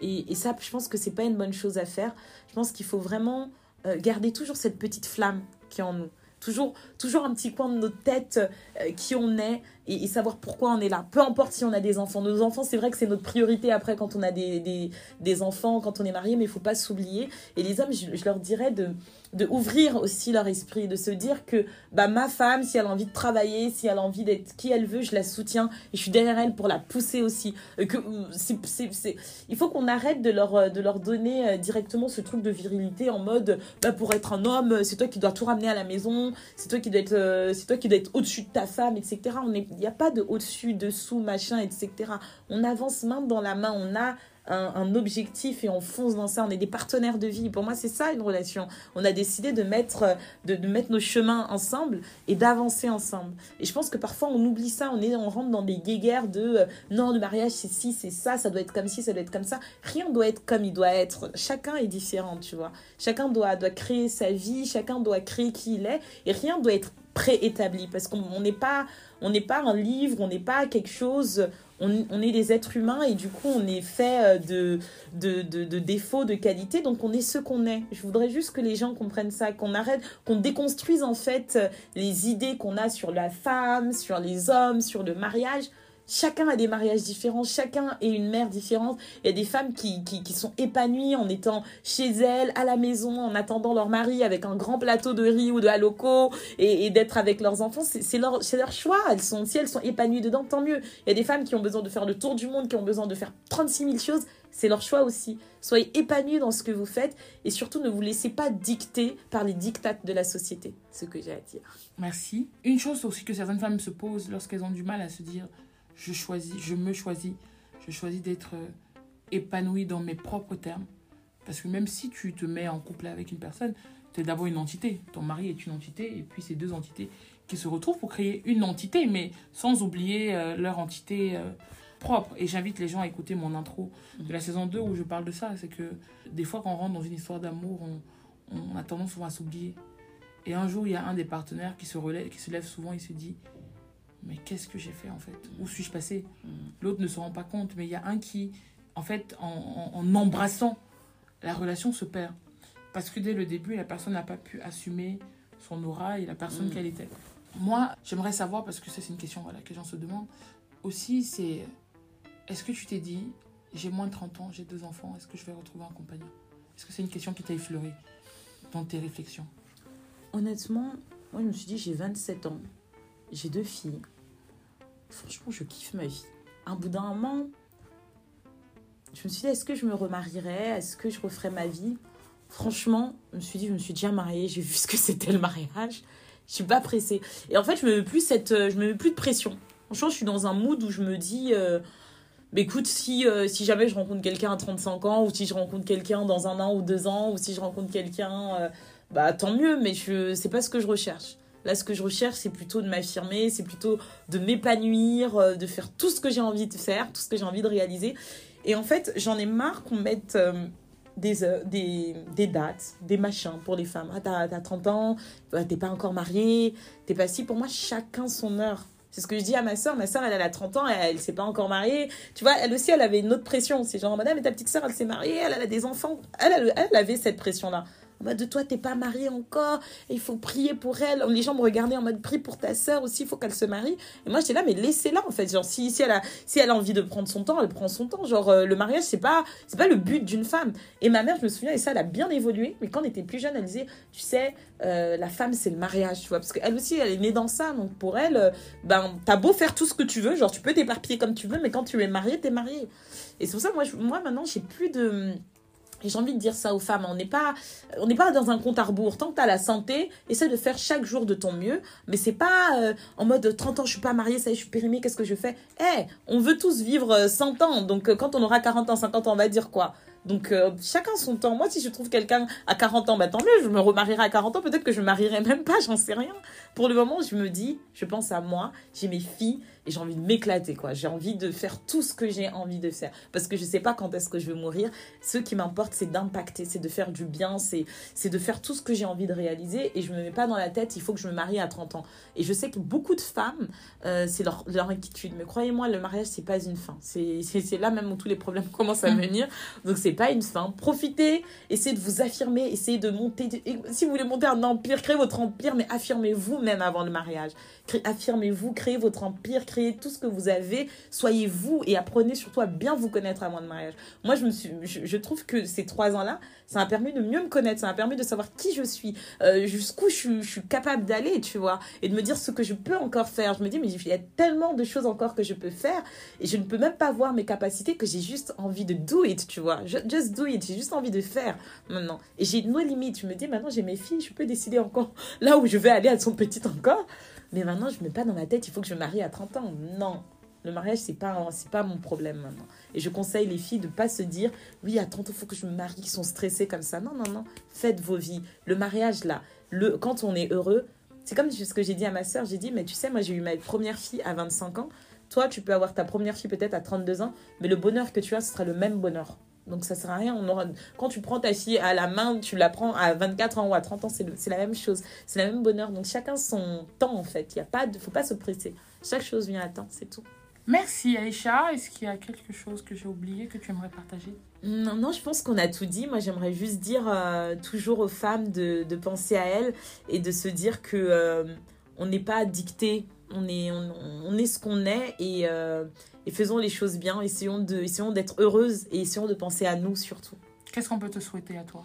Et, et ça, je pense que c'est pas une bonne chose à faire. Je pense qu'il faut vraiment euh, garder toujours cette petite flamme qui est en nous. Toujours, toujours un petit coin de notre tête euh, qui on est et, savoir pourquoi on est là. Peu importe si on a des enfants. Nos enfants, c'est vrai que c'est notre priorité après quand on a des, des, des enfants, quand on est marié, mais il faut pas s'oublier. Et les hommes, je, leur dirais de, de ouvrir aussi leur esprit, de se dire que bah, ma femme, si elle a envie de travailler, si elle a envie d'être qui elle veut, je la soutiens et je suis derrière elle pour la pousser aussi. Euh, Que, euh, c'est, c'est, c'est- Il faut qu'on arrête de leur, euh, de leur donner directement ce truc de virilité en mode bah, pour être un homme, c'est toi qui dois tout ramener à la maison, c'est toi qui dois être, c'est toi qui dois être au-dessus de ta femme, etc. On est- n'y a pas de au-dessus, dessous, machin, etc. On avance main dans la main, on a un, objectif et on fonce dans ça. On est des partenaires de vie. Pour moi, c'est ça une relation. On a décidé de mettre, de mettre nos chemins ensemble et d'avancer ensemble. Et je pense que parfois on oublie ça. On, est, on rentre dans des guéguerres de euh, non, le mariage c'est ci, c'est ça, ça doit être comme ci, ça doit être comme ça. Rien doit être comme il doit être. Chacun est différent, tu vois. Chacun doit, doit créer sa vie, chacun doit créer qui il est et rien doit être préétabli. Parce qu'on on n'est pas on n'est pas un livre on n'est pas quelque chose on, on est des êtres humains et du coup on est fait euh, de, de, de, défauts de qualité donc on est ce qu'on est. Je voudrais juste que les gens comprennent ça qu'on arrête qu'on déconstruise en fait euh, les idées qu'on a sur la femme sur les hommes sur le mariage Chacun a des mariages différents, chacun est une mère différente. Il y a des femmes qui, qui, sont épanouies en étant chez elles, à la maison, en attendant leur mari avec un grand plateau de riz ou de haloco et, d'être avec leurs enfants. C'est leur, leur choix. Elles sont, si elles sont épanouies dedans, tant mieux. Il y a des femmes qui ont besoin de faire le tour du monde, qui ont besoin de faire 36 000 choses. C'est leur choix aussi. Soyez épanouis dans ce que vous faites et surtout ne vous laissez pas dicter par les dictates de la société. Ce que j'ai à dire. Merci. Une chose aussi que certaines femmes se posent lorsqu'elles ont du mal à se dire je choisis, je me choisis, je choisis d'être euh, épanouie dans mes propres termes. Parce que même si tu te mets en couple avec une personne, tu es d'abord une entité. Ton mari est une entité et puis ces deux entités qui se retrouvent pour créer une entité, mais sans oublier euh, leur entité euh, propre. Et j'invite les gens à écouter mon intro de la saison 2 où je parle de ça. C'est que des fois, quand on rentre dans une histoire d'amour, on, on a tendance souvent à s'oublier. Et un jour, il y a un des partenaires qui se relève, qui se lève souvent et se dit Mais qu'est-ce que j'ai fait en fait? Où suis-je passé? Mm. L'autre ne se rend pas compte, mais il y a un qui, en fait, en, en- en embrassant, la relation se perd. Parce que dès le début, la personne n'a pas pu assumer son aura et la personne Mm. qu'elle était. Moi, j'aimerais savoir, parce que ça, c'est une question voilà, que les gens se demandent, aussi, c'est est-ce que tu t'es dit j'ai moins de 30 ans, j'ai deux enfants, est-ce que je vais retrouver un compagnon? Est-ce que c'est une question qui t'a effleuré dans tes réflexions? Honnêtement, moi, je me suis dit, j'ai 27 ans. J'ai deux filles. Franchement, je kiffe ma vie. Un bout d'un moment, je me suis dit, est-ce que je me remarierais? Est-ce que je referais ma vie? Franchement, je me suis dit, je me suis déjà mariée, j'ai [laughs] vu ce que c'était le mariage. Je suis pas pressée. Et en fait, je me mets plus, cette, euh, je me mets plus de pression. Franchement, je suis dans un mood où je me dis, euh, mais écoute, si, euh, si jamais je rencontre quelqu'un à 35 ans, ou si je rencontre quelqu'un dans un an ou deux ans, ou si je rencontre quelqu'un, bah tant mieux, mais je c'est pas ce que je recherche. Là, ce que je recherche, c'est plutôt de m'affirmer, c'est plutôt de m'épanouir, euh, de faire tout ce que j'ai envie de faire, tout ce que j'ai envie de réaliser. Et en fait, j'en ai marre qu'on mette euh, des, euh, des, des dates, des machins pour les femmes. Ah, t'as t'as 30 ans, t'es pas encore mariée, t'es pas si. Pour moi, chacun son heure. C'est ce que je dis à ma soeur. Ma soeur, elle, a 30 ans, elle, elle s'est pas encore mariée. Tu vois, elle aussi, elle avait une autre pression. C'est genre, madame, mais ta petite soeur, elle s'est mariée, elle, a des enfants. Elle, elle avait cette pression-là. En mode de toi, t'es pas mariée encore, il faut prier pour elle. Les gens me regardaient en mode prie pour ta soeur aussi, il faut qu'elle se marie. Et moi, j'étais là, mais laissez-la en fait. Genre, si, si, elle a, si elle a envie de prendre son temps, elle prend son temps. Genre, euh, le mariage, c'est pas, c'est pas le but d'une femme. Et ma mère, je me souviens, et ça, elle a bien évolué, mais quand on était plus jeune, elle disait, tu sais, euh, la femme, c'est le mariage, tu vois. Parce qu'elle aussi, elle est née dans ça, donc pour elle, euh, ben, t'as beau faire tout ce que tu veux, genre, tu peux t'éparpiller comme tu veux, mais quand tu es mariée, t'es mariée. Et c'est pour ça, moi, moi maintenant, j'ai plus de. J'ai envie de dire ça aux femmes, on n'est pas, on n'est pas dans un compte à rebours. Tant que tu as la santé, essaie de faire chaque jour de ton mieux. Mais c'est pas euh, en mode 30 ans, je suis pas mariée, ça y est, je suis périmée, qu'est-ce que je fais? Eh, on veut tous vivre euh, 100 ans. Donc euh, quand on aura 40 ans, 50 ans, on va dire quoi? Donc euh, chacun son temps. Moi, si je trouve quelqu'un à 40 ans, bah tant mieux, je me remarierai à 40 ans. Peut-être que je marierai même pas, j'en sais rien. Pour le moment, je me dis, je pense à moi, j'ai mes filles et j'ai envie de m'éclater, quoi. J'ai envie de faire tout ce que j'ai envie de faire. Parce que je sais pas quand est-ce que je vais mourir. Ce qui m'importe, c'est d'impacter, c'est de faire du bien, c'est c'est de faire tout ce que j'ai envie de réaliser. Et je me mets pas dans la tête, il faut que je me marie à 30 ans. Et je sais que beaucoup de femmes, euh, c'est leur, leur inquiétude. Mais croyez-moi, le mariage, c'est pas une fin. C'est c'est- c'est là même où tous les problèmes commencent à venir. Donc c'est pas une fin. Profitez, essayez de vous affirmer, essayez de monter. Si vous voulez monter un empire, créez votre empire, mais affirmez-vous avant le mariage. Affirmez-vous, créez votre empire, créez tout ce que vous avez, soyez vous et apprenez surtout à bien vous connaître avant le mariage. Moi, je, me suis, je, trouve que ces trois ans-là, ça m'a permis de mieux me connaître, ça m'a permis de savoir qui je suis, euh, jusqu'où je, suis- capable d'aller, tu vois, et de me dire ce que je peux encore faire. Je me dis, mais il y a tellement de choses encore que je peux faire et je ne peux même pas voir mes capacités que j'ai juste envie de do it, tu vois. Just do it, j'ai juste envie de faire maintenant. Et j'ai no limites. Je me dis, maintenant j'ai mes filles, je peux décider encore [laughs] là où je vais aller, elles sont petites encore. Mais maintenant, je ne mets pas dans ma tête, il faut que je me marie à 30 ans. Non. Le mariage, c'est pas, un- c'est pas mon problème maintenant. Et je conseille les filles de pas se dire, oui, à 30 ans, il faut que je me marie, ils sont stressés comme ça. Non, non, non. Faites vos vies. Le mariage, là, le, quand on est heureux, c'est comme ce que j'ai dit à ma soeur. J'ai dit, mais tu sais, moi, j'ai eu ma première fille à 25 ans. Toi, tu peux avoir ta première fille peut-être à 32 ans, mais le bonheur que tu as, ce sera le même bonheur. Donc ça sert à rien. On aura... Quand tu prends ta fille à la main, tu la prends à 24 ans ou à 30 ans, c'est le- la même chose. C'est le même bonheur. Donc chacun son temps en fait. Il a pas de... faut pas se presser. Chaque chose vient à temps, c'est tout. Merci Aïcha. Est-ce qu'il y a quelque chose que j'ai oublié que tu aimerais partager? Non, non, je pense qu'on a tout dit. Moi, j'aimerais juste dire euh, toujours aux femmes de, de penser à elles et de se dire que euh, on n'est pas dicté. On est, on, on est ce qu'on est et, euh, et faisons les choses bien. Essayons de, essayons d'être heureuses et essayons de penser à nous surtout. Qu'est-ce qu'on peut te souhaiter à toi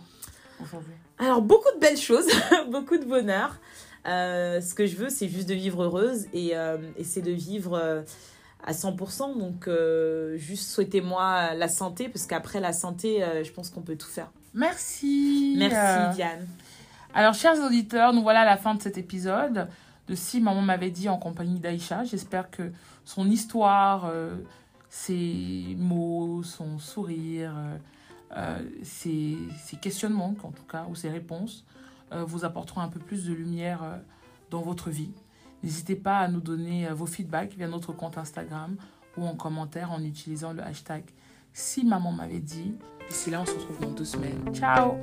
aujourd'hui? Alors, beaucoup de belles choses, [laughs] beaucoup de bonheur. Euh, ce que je veux, c'est juste de vivre heureuse et, euh, et c'est de vivre euh, à 100%. Donc, juste souhaitez-moi la santé, parce qu'après la santé, je pense qu'on peut tout faire. Merci. Merci, Diane. Alors, chers auditeurs, nous voilà à la fin de cet épisode de Si Maman m'avait dit en compagnie d'Aïcha. J'espère que son histoire, euh, ses mots, son sourire, euh, euh, ses, ses questionnements, en tout cas, ou ses réponses, vous apporteront un peu plus de lumière dans votre vie. N'hésitez pas à nous donner vos feedbacks via notre compte Instagram ou en commentaire en utilisant le hashtag Si Maman m'avait dit. D'ici là, on se retrouve dans deux semaines. Ciao